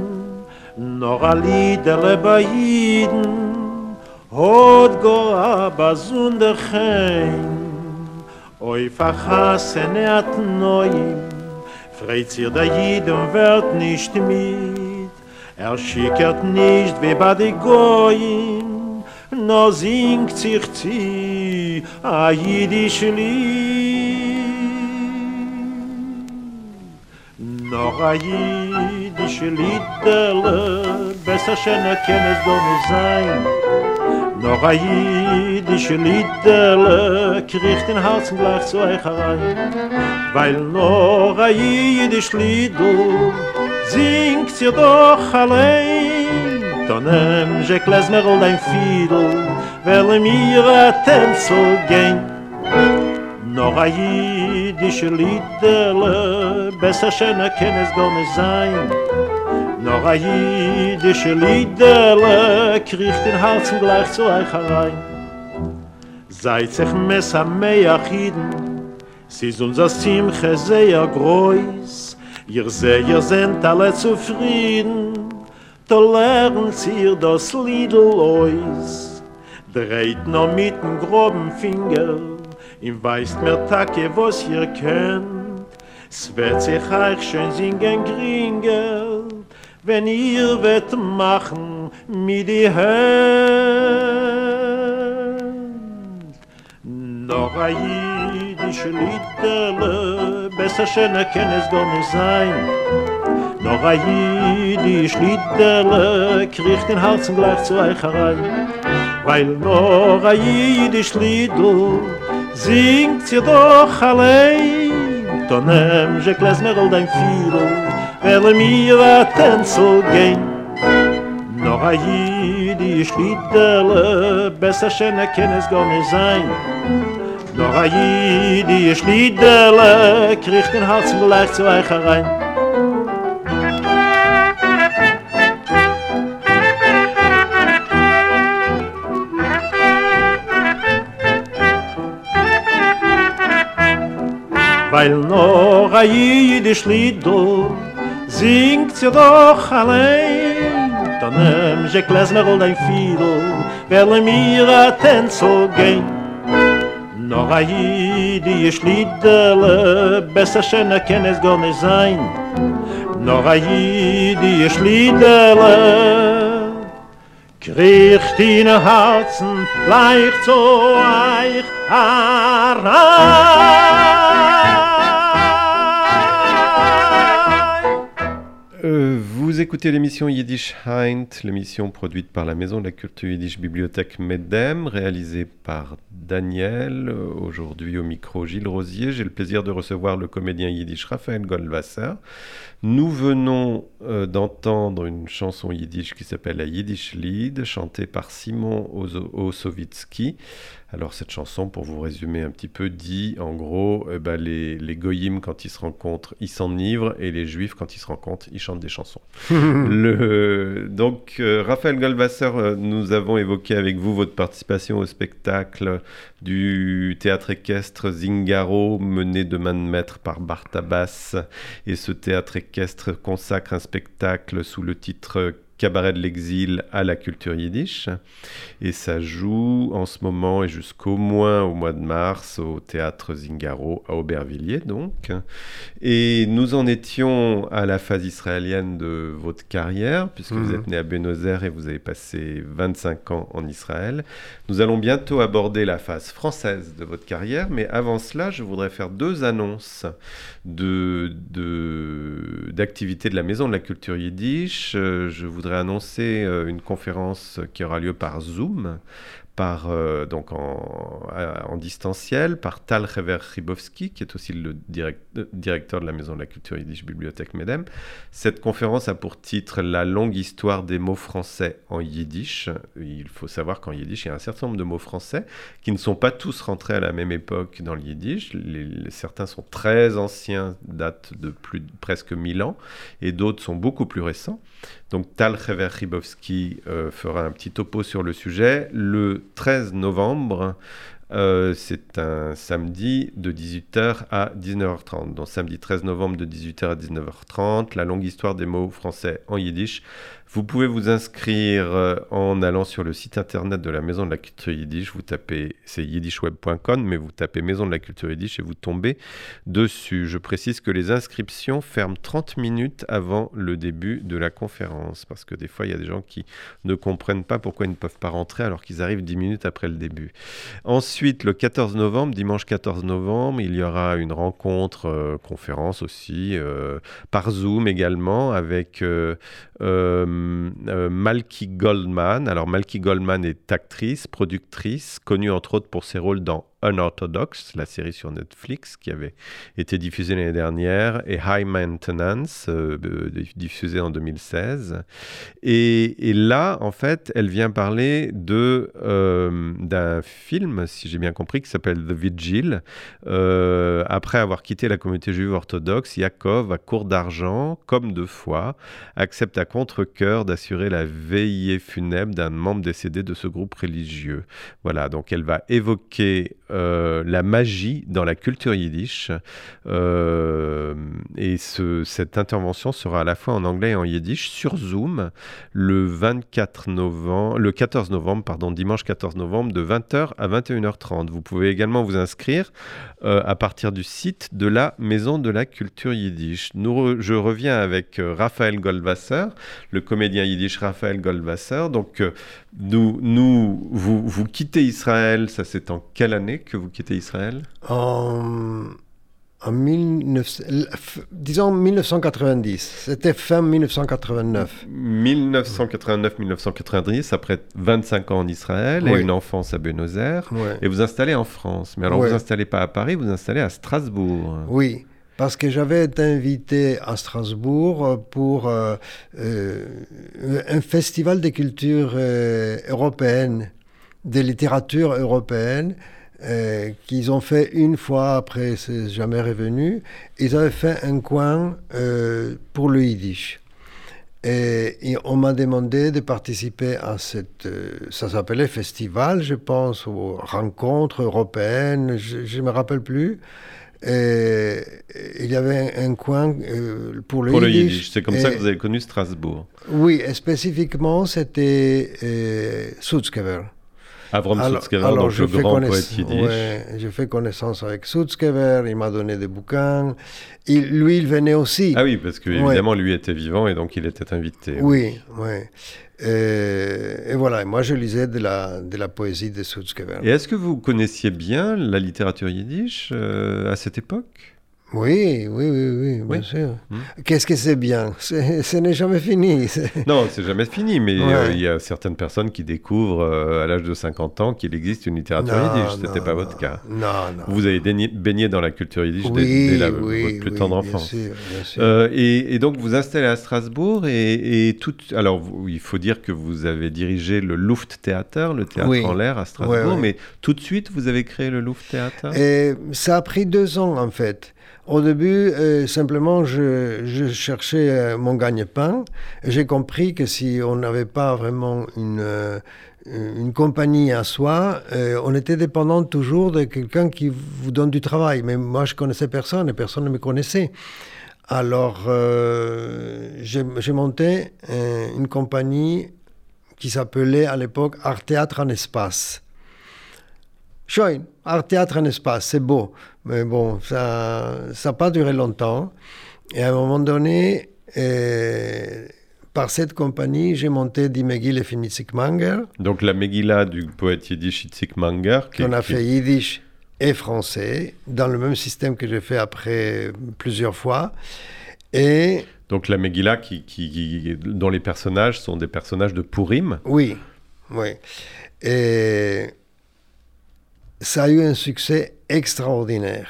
noch a Liederle bei Jiden, hot go ab zund khay oy fakhas at noyim freit zir da yidem welt nisht mit er shikert nisht ve bad goyim no singt sich zi a yidish li no a dis lit der besser kenes do mi zayn Noch a jidische Liederle, kriegt den Herzen gleich zu euch herein. Weil noch a jidisch Liedl, singt sie doch allein. Dann nimm je klezmerl dein Fiedl, weil mir a Tänzel gehen. Noch a jidische Liederle, besser schön erkennen es gar nicht sein. Noch a jidische Liederle, kriegt den Herzen gleich zu euch herein. Seid sich Messa mei achiden, sie ist unser Simche sehr groß, ihr seht, ihr seid alle zufrieden, da lernt ihr das Liedl ois, dreht noch mit dem groben Finger, im weist mir tacke was ihr könnt es wird sich euch schön singen gringel wenn ihr wird machen mit die hand. Noch a jidische liederle besser schön erkenn es doch nicht sein. Noch a jidisch liederle kriegt den Herzen gleich zu euch herein. Weil noch a jidisch Liedl singt sie doch allein. Nimm je klezmerl dein Fiedl, weil er mir a Tänzel gehen. Noch a jidisch Liedl, besser schon erkenn es gar nicht sein. Noch a jidisch Liedl, kriegt den Hals gleich zu euch herein. Weil noch a jidisch Lied do Singt sie doch allein. Dann nimm je klezmer ol dein Fiedel Weil er mir a Tänzel gein Noch a jidisch Liedele Besser schön erkenn es gar nicht sein. Noch a jidisch Liedele. Kriegt in Herzen leicht zu euch herein Vous écoutez l'émission Yiddish Heint, l'émission produite par la Maison de la Culture Yiddish Bibliothèque Medem, réalisée par Daniel. Aujourd'hui au micro Gilles Rosier. J'ai le plaisir de recevoir le comédien yiddish Raphaël Goldwasser. Nous venons euh, d'entendre une chanson yiddish qui s'appelle la Yiddish Lied, chantée par Simon Osowitsky. Alors cette chanson, pour vous résumer un petit peu, dit en gros, eh ben, les, les goyim quand ils se rencontrent, ils s'enivrent, et les juifs quand ils se rencontrent, ils chantent des chansons. Le, donc euh, Raphaël Goldwasser, euh, nous avons évoqué avec vous votre participation au spectacle du théâtre équestre Zingaro, mené de main de maître par Bartabas. Et ce théâtre équestre consacre un spectacle sous le titre Cabaret de l'exil à la culture yiddish. Et ça joue en ce moment et jusqu'au moins au mois de mars au théâtre Zingaro à Aubervilliers donc. Et nous en étions à la phase israélienne de votre carrière, puisque vous Mhm. êtes né à Buenos Aires et vous avez passé 25 ans en Israël. Nous allons bientôt aborder la phase française de votre carrière, mais avant cela, je voudrais faire deux annonces de, de- d'activités de, la Maison de la Culture Yiddish. Euh, je voudrais annoncer euh, une conférence qui aura lieu par Zoom, par, euh, donc en, en distanciel, par Tal Rever Ribowski, qui est aussi le euh, directeur de la Maison de la Culture Yiddish Bibliothèque Medem. Cette conférence a pour titre La longue histoire des mots français en yiddish. Il faut savoir qu'en yiddish, il y a un certain nombre de mots français qui ne sont pas tous rentrés à la même époque dans le yiddish. Certains sont très anciens, datent de plus presque 1000 ans, et d'autres sont beaucoup plus récents. Donc Tal Hever Ribowski euh, fera un petit topo sur le sujet. Le 13 novembre, euh, c'est un samedi de 18h à 19h30. Donc samedi 13 novembre de 18h à 19h30, la longue histoire des mots français en yiddish. Vous pouvez vous inscrire euh, en allant sur le site internet de la Maison de la Culture Yiddish. Vous tapez, c'est yiddishweb.com, mais vous tapez Maison de la Culture Yiddish et vous tombez dessus. Je précise que les inscriptions ferment 30 minutes avant le début de la conférence, parce que des fois, il y a des gens qui ne comprennent pas pourquoi ils ne peuvent pas rentrer alors qu'ils arrivent 10 minutes après le début. Ensuite, le 14 novembre, dimanche 14 novembre, il y aura une rencontre, euh, conférence aussi, euh, par Zoom également, avec Malky Goldman. Alors, Malky Goldman est actrice, productrice, connue entre autres pour ses rôles dans Unorthodox, la série sur Netflix qui avait été diffusée l'année dernière, et High Maintenance, euh, diffusée en 2016. Et, et là, en fait, elle vient parler de euh, d'un film, si j'ai bien compris, qui s'appelle The Vigil. Euh, après avoir quitté la communauté juive orthodoxe, Yaakov, à court d'argent, comme deux fois, accepte à contre-coeur d'assurer la veillée funèbre d'un membre décédé de ce groupe religieux. Voilà, donc elle va évoquer euh, la magie dans la culture yiddish. Euh, et ce- cette intervention sera à la fois en anglais et en yiddish sur Zoom le 24 novembre, le 14 novembre, pardon, dimanche 14 novembre de 20h à 21h30. Vous pouvez également vous inscrire euh, à partir du site de la Maison de la Culture Yiddish. Nous je reviens avec euh, Raphaël Goldwasser, le comédien yiddish Raphaël Goldwasser. Donc, euh, nous, vous, quittez Israël, ça c'est en quelle année que vous quittez Israël? En, en 19, disons 1990. C'était fin 1989. 1989-1990, après 25 ans en Israël Oui. et une enfance à Buenos Aires. Et vous installez en France. Mais alors, Ouais. vous installez pas à Paris, vous installez à Strasbourg. Oui, parce que j'avais été invité à Strasbourg pour euh, euh, un festival de culture euh, européenne, de littérature européenne, euh, qu'ils ont fait une fois, après c'est jamais revenu. Ils avaient fait un coin euh, pour le yiddish. Et, et on m'a demandé de participer à cette, euh, ça s'appelait festival, je pense, ou rencontre européenne, je ne me rappelle plus. Et il y avait un, un coin euh, pour le Pour le yiddish. yiddish. C'est comme ça que vous avez connu Strasbourg. Oui, et spécifiquement, c'était euh, Sutzkever. Avram Alors- Sutzkever, alors, donc je le grand poète yiddish. ouais, j'ai fait connaissance avec Sutzkever, il m'a donné des bouquins. Il- lui, il venait aussi. Ah oui, parce que Ouais. évidemment, lui était vivant et donc il était invité. Oui, oui. Et, et voilà, moi je lisais de la, de la poésie de Sutzkever. Et est-ce que vous connaissiez bien la littérature yiddish euh, à cette époque? Oui, oui, oui, oui, bien Oui. sûr. Hmm. Qu'est-ce que c'est bien? Ce n'est jamais fini. Non, c'est jamais fini, mais Ouais. euh, il y a certaines personnes qui découvrent euh, à l'âge de 50 ans qu'il existe une littérature Non, yiddish. C'était non, pas non. votre cas. Non, non. Vous avez baigné, dans la culture yiddish oui, dès, la, oui, votre plus tendre bien enfance. sûr, bien sûr. Euh, et, et donc vous installez à Strasbourg et, et tout. Alors vous- il faut dire que vous avez dirigé le Lufttheater, le théâtre en l'air à Strasbourg, mais tout de suite vous avez créé le Lufttheater? Et ça a pris deux ans en fait. Au début, euh, simplement, je, cherchais euh, mon gagne-pain. J'ai compris que si on n'avait pas vraiment une, euh, une compagnie à soi, on était dépendant toujours de quelqu'un qui vous donne du travail. Mais moi, je connaissais personne et personne ne me connaissait. Alors, j'ai monté une compagnie qui s'appelait à l'époque Art Théâtre en Espace. Schön, Art Théâtre en Espace, c'est beau. Mais bon, ça n'a pas duré longtemps. Et à un moment donné, euh, par cette compagnie, j'ai monté Die Megille Finizig Manger, Donc la Megillah du poète yiddish Itzik Manger, qui, qu'on a qui- fait yiddish et français, dans le même système que j'ai fait après plusieurs fois. Et donc la Megillah qui, qui- qui- dont les personnages sont des personnages de Purim. oui, oui. Et ça a eu un succès extraordinaire.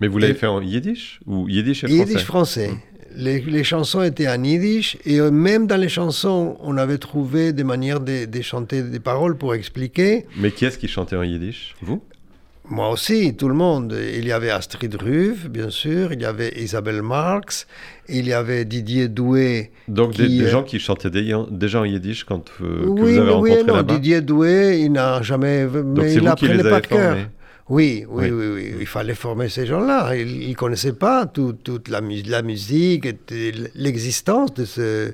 Mais vous l'avez fait en yiddish ou yiddish et français Yiddish français. Les, les chansons étaient en yiddish et euh, même dans les chansons, on avait trouvé des manières de, de chanter des paroles pour expliquer. Mais qui est-ce qui chantait en yiddish? Vous? Moi aussi, tout le monde. Il y avait Astrid Ruff, bien sûr, il y avait Isabelle Marx, il y avait Didier Doué. Donc des, Qui, des gens qui chantaient déjà, en yiddish quand euh, que oui, vous avez mais oui, rencontré non, Didier Doué, il n'a jamais. Donc Mais c'est il apprenait les par cœur. Oui, oui, Oui. oui, oui, Il fallait former ces gens-là. Ils ne connaissaient pas tout- toute la, mu- la musique, l'existence de, ce,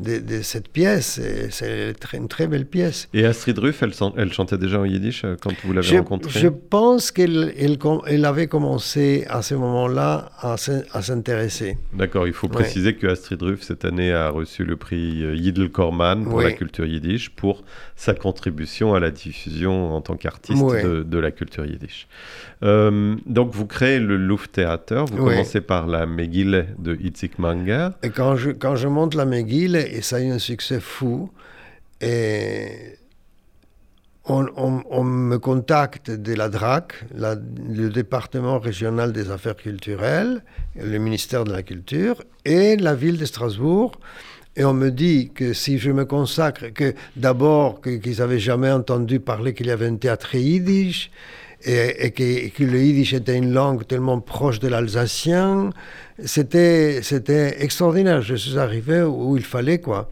de, de cette pièce. C'est une très belle pièce. Et Astrid Ruff, elle, chan- elle chantait déjà en yiddish euh, quand vous l'avez rencontrée je pense qu'elle elle, com- elle avait commencé à ce moment-là à s'in- à s'intéresser. D'accord, il faut Ouais. préciser que Astrid Ruff, cette année, a reçu le prix euh, Yidel Korman pour Oui. la culture yiddish pour sa contribution à la diffusion en tant qu'artiste Oui. de, de la culture yiddish. Euh, donc, vous créez le Lufttheater, vous Oui. commencez par la Megille de Itzik Manger. Et quand je, quand je monte la McGill, et ça a eu un succès fou, et on, on- on me contacte de la DRAC, la- le département régional des affaires culturelles, le ministère de la Culture, et la ville de Strasbourg. Et on me dit que si je me consacre, que d'abord qu'ils n'avaient jamais entendu parler qu'il y avait un théâtre yiddish, et, et que, et que le yiddish était une langue tellement proche de l'alsacien, c'était c'était extraordinaire. Je suis arrivé où il fallait, quoi,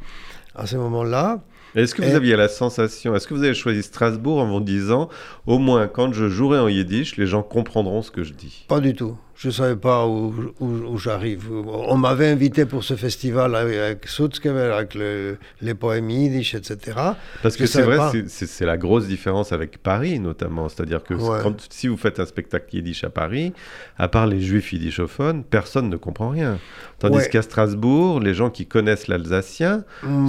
à ce moment-là. Est-ce que vous Et- aviez la sensation, est-ce que vous avez choisi Strasbourg en vous disant, au moins quand je jouerai en yiddish, les gens comprendront ce que je dis? Pas du tout. Je ne savais pas où, où- où j'arrive. On m'avait invité pour ce festival avec, Sutzkever, avec le- les poèmes yiddish, etc. Parce que c'est vrai, c'est- la grosse différence avec Paris notamment. C'est-à-dire que Ouais. quand, si vous faites un spectacle yiddish à Paris, à part les juifs yiddishophones, personne ne comprend rien. Tandis Ouais. qu'à Strasbourg, les gens qui connaissent l'alsacien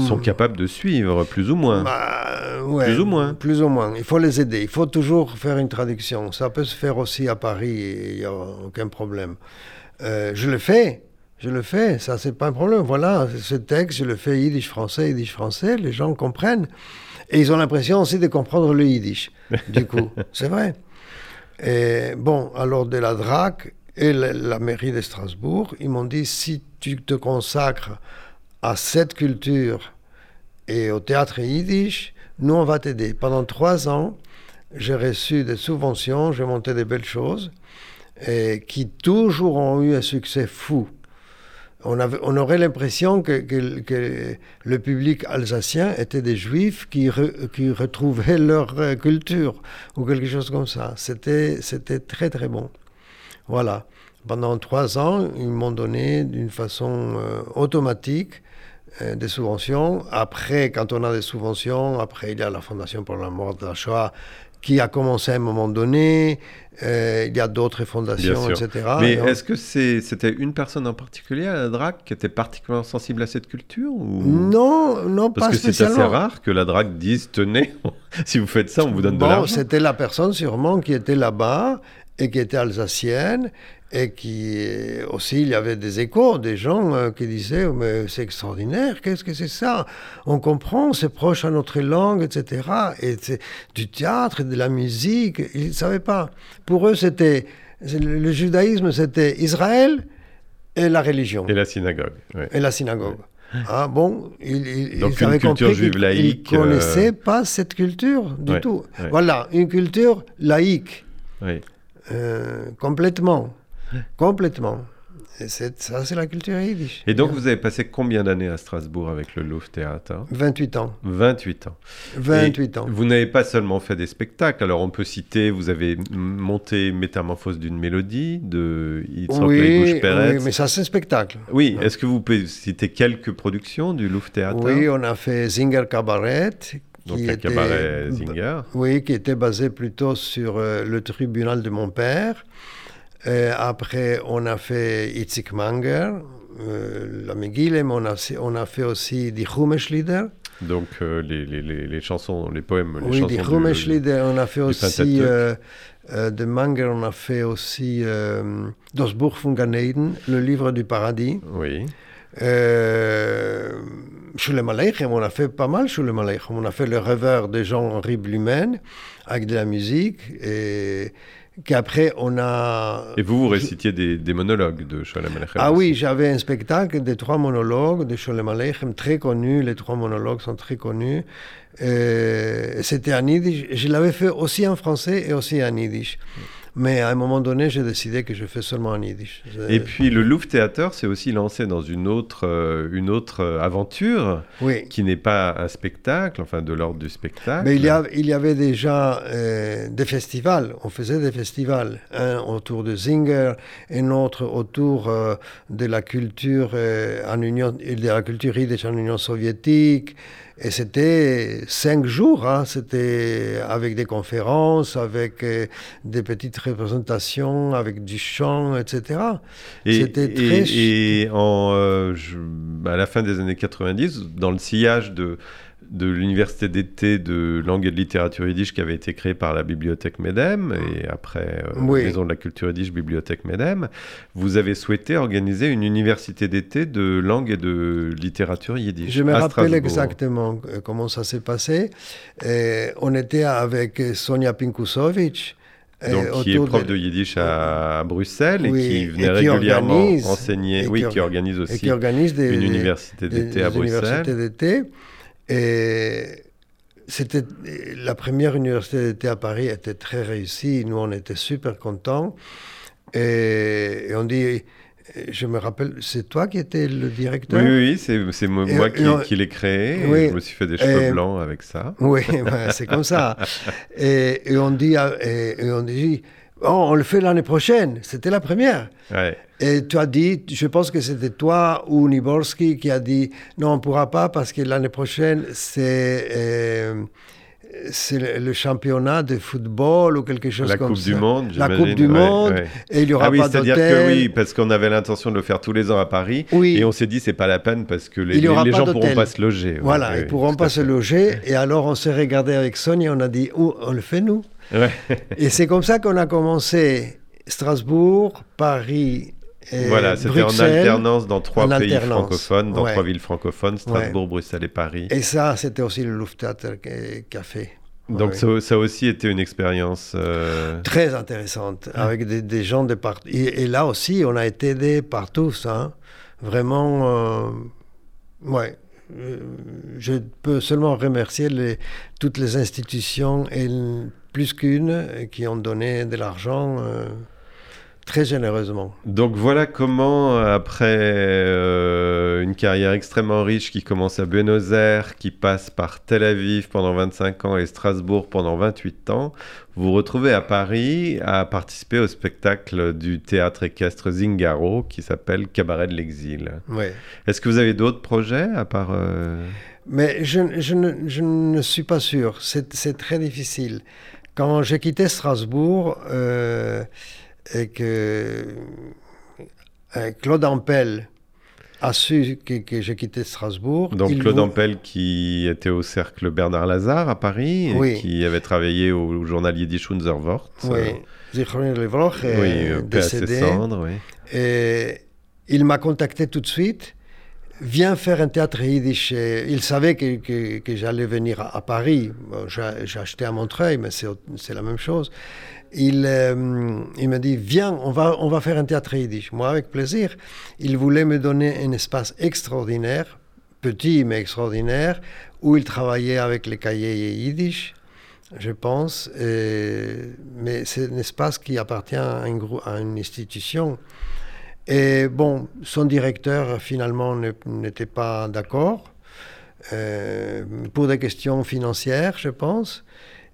sont Hmm. capables de suivre, plus ou moins. Bah, ouais, Plus ou moins. Plus ou moins. Il faut les aider. Il faut toujours faire une traduction. Ça peut se faire aussi à Paris. Il n'y a aucun problème. Problème. Euh, je le fais, je le fais, ça c'est pas un problème. Voilà, ce texte, je le fais yiddish français, yiddish français, les gens comprennent. Et ils ont l'impression aussi de comprendre le yiddish, du coup, c'est vrai. Et bon, alors de la DRAC et la, la mairie de Strasbourg, ils m'ont dit si tu te consacres à cette culture et au théâtre yiddish, nous on va t'aider. Pendant trois ans, j'ai reçu des subventions, j'ai monté des belles choses, et qui toujours ont eu un succès fou. On, aurait l'impression que, le public alsacien était des juifs qui, re- qui retrouvaient leur euh, culture, ou quelque chose comme ça. C'était c'était très très bon. Voilà. Pendant trois ans, ils m'ont donné d'une façon euh, automatique euh, des subventions. Après, quand on a des subventions, après, il y a la Fondation pour la mort de la Shoah qui a commencé à un moment donné. Euh, il y a d'autres fondations, etc. Mais est-ce que c'était une personne en particulier à la DRAC qui était particulièrement sensible à cette culture ou... Non, non, Parce pas que c'est assez rare que la DRAC dise tenez, si vous faites ça, on vous donne de l'argent. c'était la personne sûrement qui était là-bas et qui était alsacienne et qui euh, aussi il y avait des échos, des gens euh, qui disaient mais c'est extraordinaire, qu'est-ce que c'est ça? On comprend, c'est proche à notre langue, etc. Et c'est du théâtre, et de la musique, ils ne savaient pas. Pour eux, c'était le judaïsme, c'était Israël et la religion Et la synagogue. ouais. et la synagogue. Ah bon, Donc ils une culture juive laïque, Ils euh, connaissaient pas cette culture du Ouais, tout. Voilà, une culture laïque, Oui. Euh, complètement, complètement. Et ça, c'est la culture yiddish. Et donc, vous avez passé combien d'années à Strasbourg avec le Louvre Théâtre hein? 28 ans. 28 ans. 28 Et ans. Vous n'avez pas seulement fait des spectacles. Alors, on peut citer, vous avez monté Métamorphose d'une mélodie de Yitzhak Oui, oui, mais ça, c'est un spectacle. Oui, est-ce que vous pouvez citer quelques productions du Louvre Théâtre? Oui, on a fait Zinger Cabaret. Donc, qui un était- cabaret Zinger. Oui, qui était basé plutôt sur euh, le tribunal de mon père. Euh, après, on a fait Itzik Manger, euh, la Megillem, on a, on a fait aussi die Chumeschlieder. Donc, euh, les, les, les, les chansons, les poèmes, les Oui, chansons die du- Chumeschlieder, on a fait aussi de Manger, on a fait aussi Das Buch von Gan Eden, le livre du paradis. Oui. Euh, Aleichem, on a fait pas mal Sholem Aleichem. On a fait le rêveur de Jean-Henri Blumen avec de la musique et qu'après on a... Et vous, vous récitiez des, des monologues de Sholem Aleichem Ah aussi. oui, j'avais un spectacle de trois monologues de Sholem Aleichem, très connus. Les trois monologues sont très connus. C'était en yiddish. Je l'avais fait aussi en français et aussi en yiddish. Mais à un moment donné, j'ai décidé que je fais seulement en yiddish. Et puis le Louvre Théâtre s'est aussi lancé dans une autre, euh, une autre euh, aventure Oui. qui n'est pas un spectacle, enfin de l'ordre du spectacle. Mais il y, a- il y avait déjà euh, des festivals, on faisait des festivals, un autour de Zinger, un autre autour euh, de la culture en Union, de la culture yiddish en Union soviétique. Et c'était cinq jours, hein, c'était avec des conférences, avec euh, des petites représentations, avec du chant, etc. Et, C'était très et, et en, euh, je- à la fin des années 90, dans le sillage de, de l'université d'été de langue et de littérature yiddish qui avait été créée par la bibliothèque Medem et après euh, Oui. Maison de la culture yiddish, bibliothèque Medem, vous avez souhaité organiser une université d'été de langue et de littérature yiddish. Je me rappelle Strasbourg. exactement euh, comment ça s'est passé. Euh, on était avec Sonia Pinkusovic. euh, Donc, qui est prof de, yiddish à, Bruxelles Oui, et qui et venait qui régulièrement organise- enseigner, oui, qui qui orga- organise aussi qui organise des, une université d'été à Bruxelles. Et c'était la première université d'été à Paris était très réussie. Nous, on était super contents. Et, et on dit, je me rappelle, c'est toi qui étais le directeur? Oui, oui, c'est moi et qui, l'ai créé. et Oui. Je me suis fait des cheveux blancs avec ça. Oui, ben, c'est comme ça. On dit, et on dit, oh, on le fait l'année prochaine. C'était la première. Ouais. Et tu as dit, je pense que c'était toi ou Niborski qui a dit, non, on ne pourra pas parce que l'année prochaine, c'est euh, c'est le, championnat de football ou quelque chose La comme Coupe ça. du Monde, La. Coupe du Ouais, Monde. ouais. Et il n'y aura Ah oui, pas c'est-à-dire que d'hôtel. oui, parce qu'on avait l'intention de le faire tous les ans à Paris. Oui. Et on s'est dit, c'est pas la peine parce que les, y gens pourront d'hôtel. pas se loger. Voilà, ouais, ils ne pourront pas se loger. Et alors, on s'est regardé avec Sonia, on a dit, oh, on le fait nous? Ouais. Et c'est comme ça qu'on a commencé Strasbourg, Paris Voilà, c'était en alternance dans trois pays alternance, francophones, dans ouais. trois villes francophones, Strasbourg, Bruxelles et Paris. Et ça, c'était aussi le Lufttheater fait. Donc Ouais. ça, ça a aussi été une expérience. euh, Très intéressante, avec des, des gens de partout. Et, et là aussi, on a été aidés par tous. hein. Vraiment, euh, ouais. Euh, Je peux seulement remercier les- toutes les institutions, et plus qu'une, qui ont donné de l'argent euh, très généreusement. Donc voilà comment, après euh, une carrière extrêmement riche qui commence à Buenos Aires, qui passe par Tel Aviv pendant 25 ans et Strasbourg pendant 28 ans, vous vous retrouvez à Paris à participer au spectacle du théâtre équestre Zingaro qui s'appelle Cabaret de l'exil. Ouais. Est-ce que vous avez d'autres projets à part... euh, Mais je, je ne, je ne suis pas sûr. C'est très difficile. Quand j'ai quitté Strasbourg euh, et que euh, Claude Ampel a su que, que j'ai quitté Strasbourg. Donc il Claude Ampel qui était au cercle Bernard Lazare à Paris et Oui. qui avait travaillé au, au journal Yiddish Unserwort. Oui, est oui, euh, paix à ses décédé. cendres, oui. Et il m'a contacté tout de suite. Viens faire un théâtre yiddish. Il savait que, que- que j'allais venir à, à Paris. Bon, J'ai acheté à Montreuil, mais c'est la même chose. Il, euh, il m'a dit, viens, on va, on va faire un théâtre yiddish. Moi, avec plaisir. Il voulait me donner un espace extraordinaire, petit mais extraordinaire, où il travaillait avec les cahiers yiddish, je pense. Et- mais c'est un espace qui appartient à, un à une institution. Et bon, son directeur finalement n'était pas d'accord euh, pour des questions financières, je pense.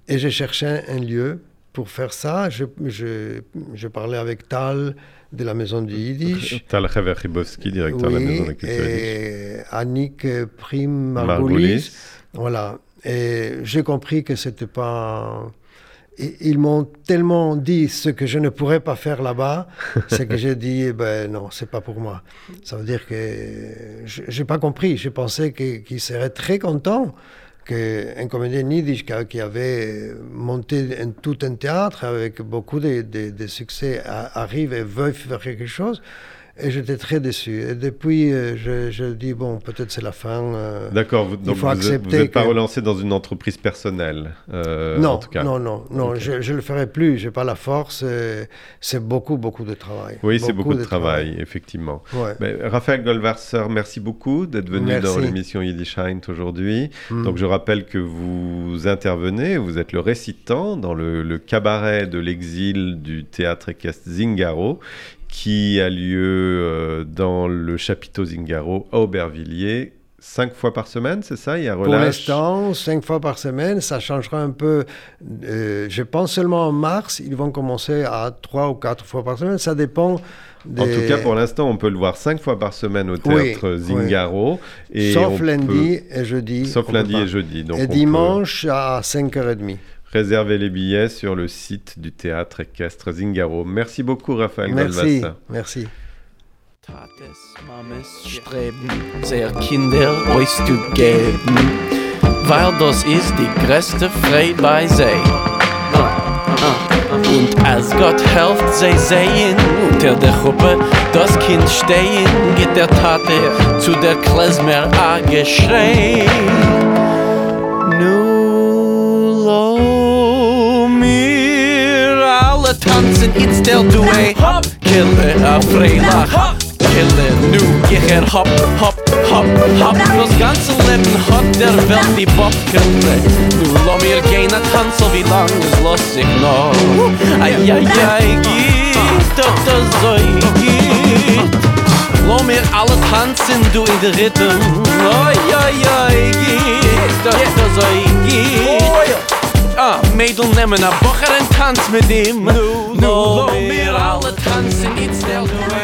Et j'ai cherché un lieu pour faire ça. Je, je, je parlais avec Tal de la maison du Yiddish. Tal Ribowski, directeur de la Maison de la Culture Yiddish. et Annick Prim Margoulis. Margoulis. Voilà. Et j'ai compris que c'était pas. Ils m'ont tellement dit ce que je ne pourrais pas faire là-bas, c'est que j'ai dit, eh ben non, c'est pas pour moi. Ça veut dire que je n'ai pas compris. Je pensais que- qu'ils seraient très contents qu'un comédien yiddish qui, avait monté un- tout un théâtre avec beaucoup de, de- succès arrive et veuille faire quelque chose. Et j'étais très déçu. Et depuis, euh, je, je dis, bon, peut-être c'est la fin. euh, D'accord, vous, n'êtes pas que- relancé dans une entreprise personnelle, euh, non, en tout cas. non, non, non, je ne le ferai plus. Je n'ai pas la force. euh, C'est beaucoup, beaucoup de travail. Oui, c'est beaucoup de travail, effectivement. Ouais. Ben, Raphaël Goldwasser, merci beaucoup d'être venu Merci. dans l'émission Yiddish aujourd'hui. Mm. Donc je rappelle que vous intervenez, vous êtes le récitant dans le, le cabaret de l'exil du théâtre équestre Zingaro, qui a lieu euh, dans le chapiteau Zingaro à Aubervilliers, cinq fois par semaine, c'est ça? Il y a Pour relâche? l'instant, cinq fois par semaine, ça changera un peu. Euh, je pense seulement en mars, ils vont commencer à trois ou quatre fois par semaine. Ça dépend. Des... En tout cas, pour l'instant, on peut le voir cinq fois par semaine au Oui, théâtre Zingaro. Et Sauf lundi peut- et jeudi. Sauf lundi et jeudi. Donc et on peut dimanche à 5h30. Réserver les billets sur le site du théâtre équestre Zingaro. Merci beaucoup, Raphaël Merci. Merci. Tates, Mames streben, sehr Kinder euch zu geben, weil das ist die größte Freude bei sie. Und als Gott helft sie sehen, unter der Gruppe das Kind stehen, geht der Tate zu der Klezmer a geschrei. Nu alle tanzen in stel du ey hop killer a freilach hop. Killer nu ich er hop hop hop. Hop das ganze leben hat der welt die bop killer du lo mir gein a tanzen wie lang es los ich no ay ay ay git doch das so git lo mir alle tanzen du in der rhythm. Ay ay ay git doch das so git Ah, Mädel nemmen a Bocher en tanz mit ihm. Nu, nu, lo mir alle tanzen, iets stel du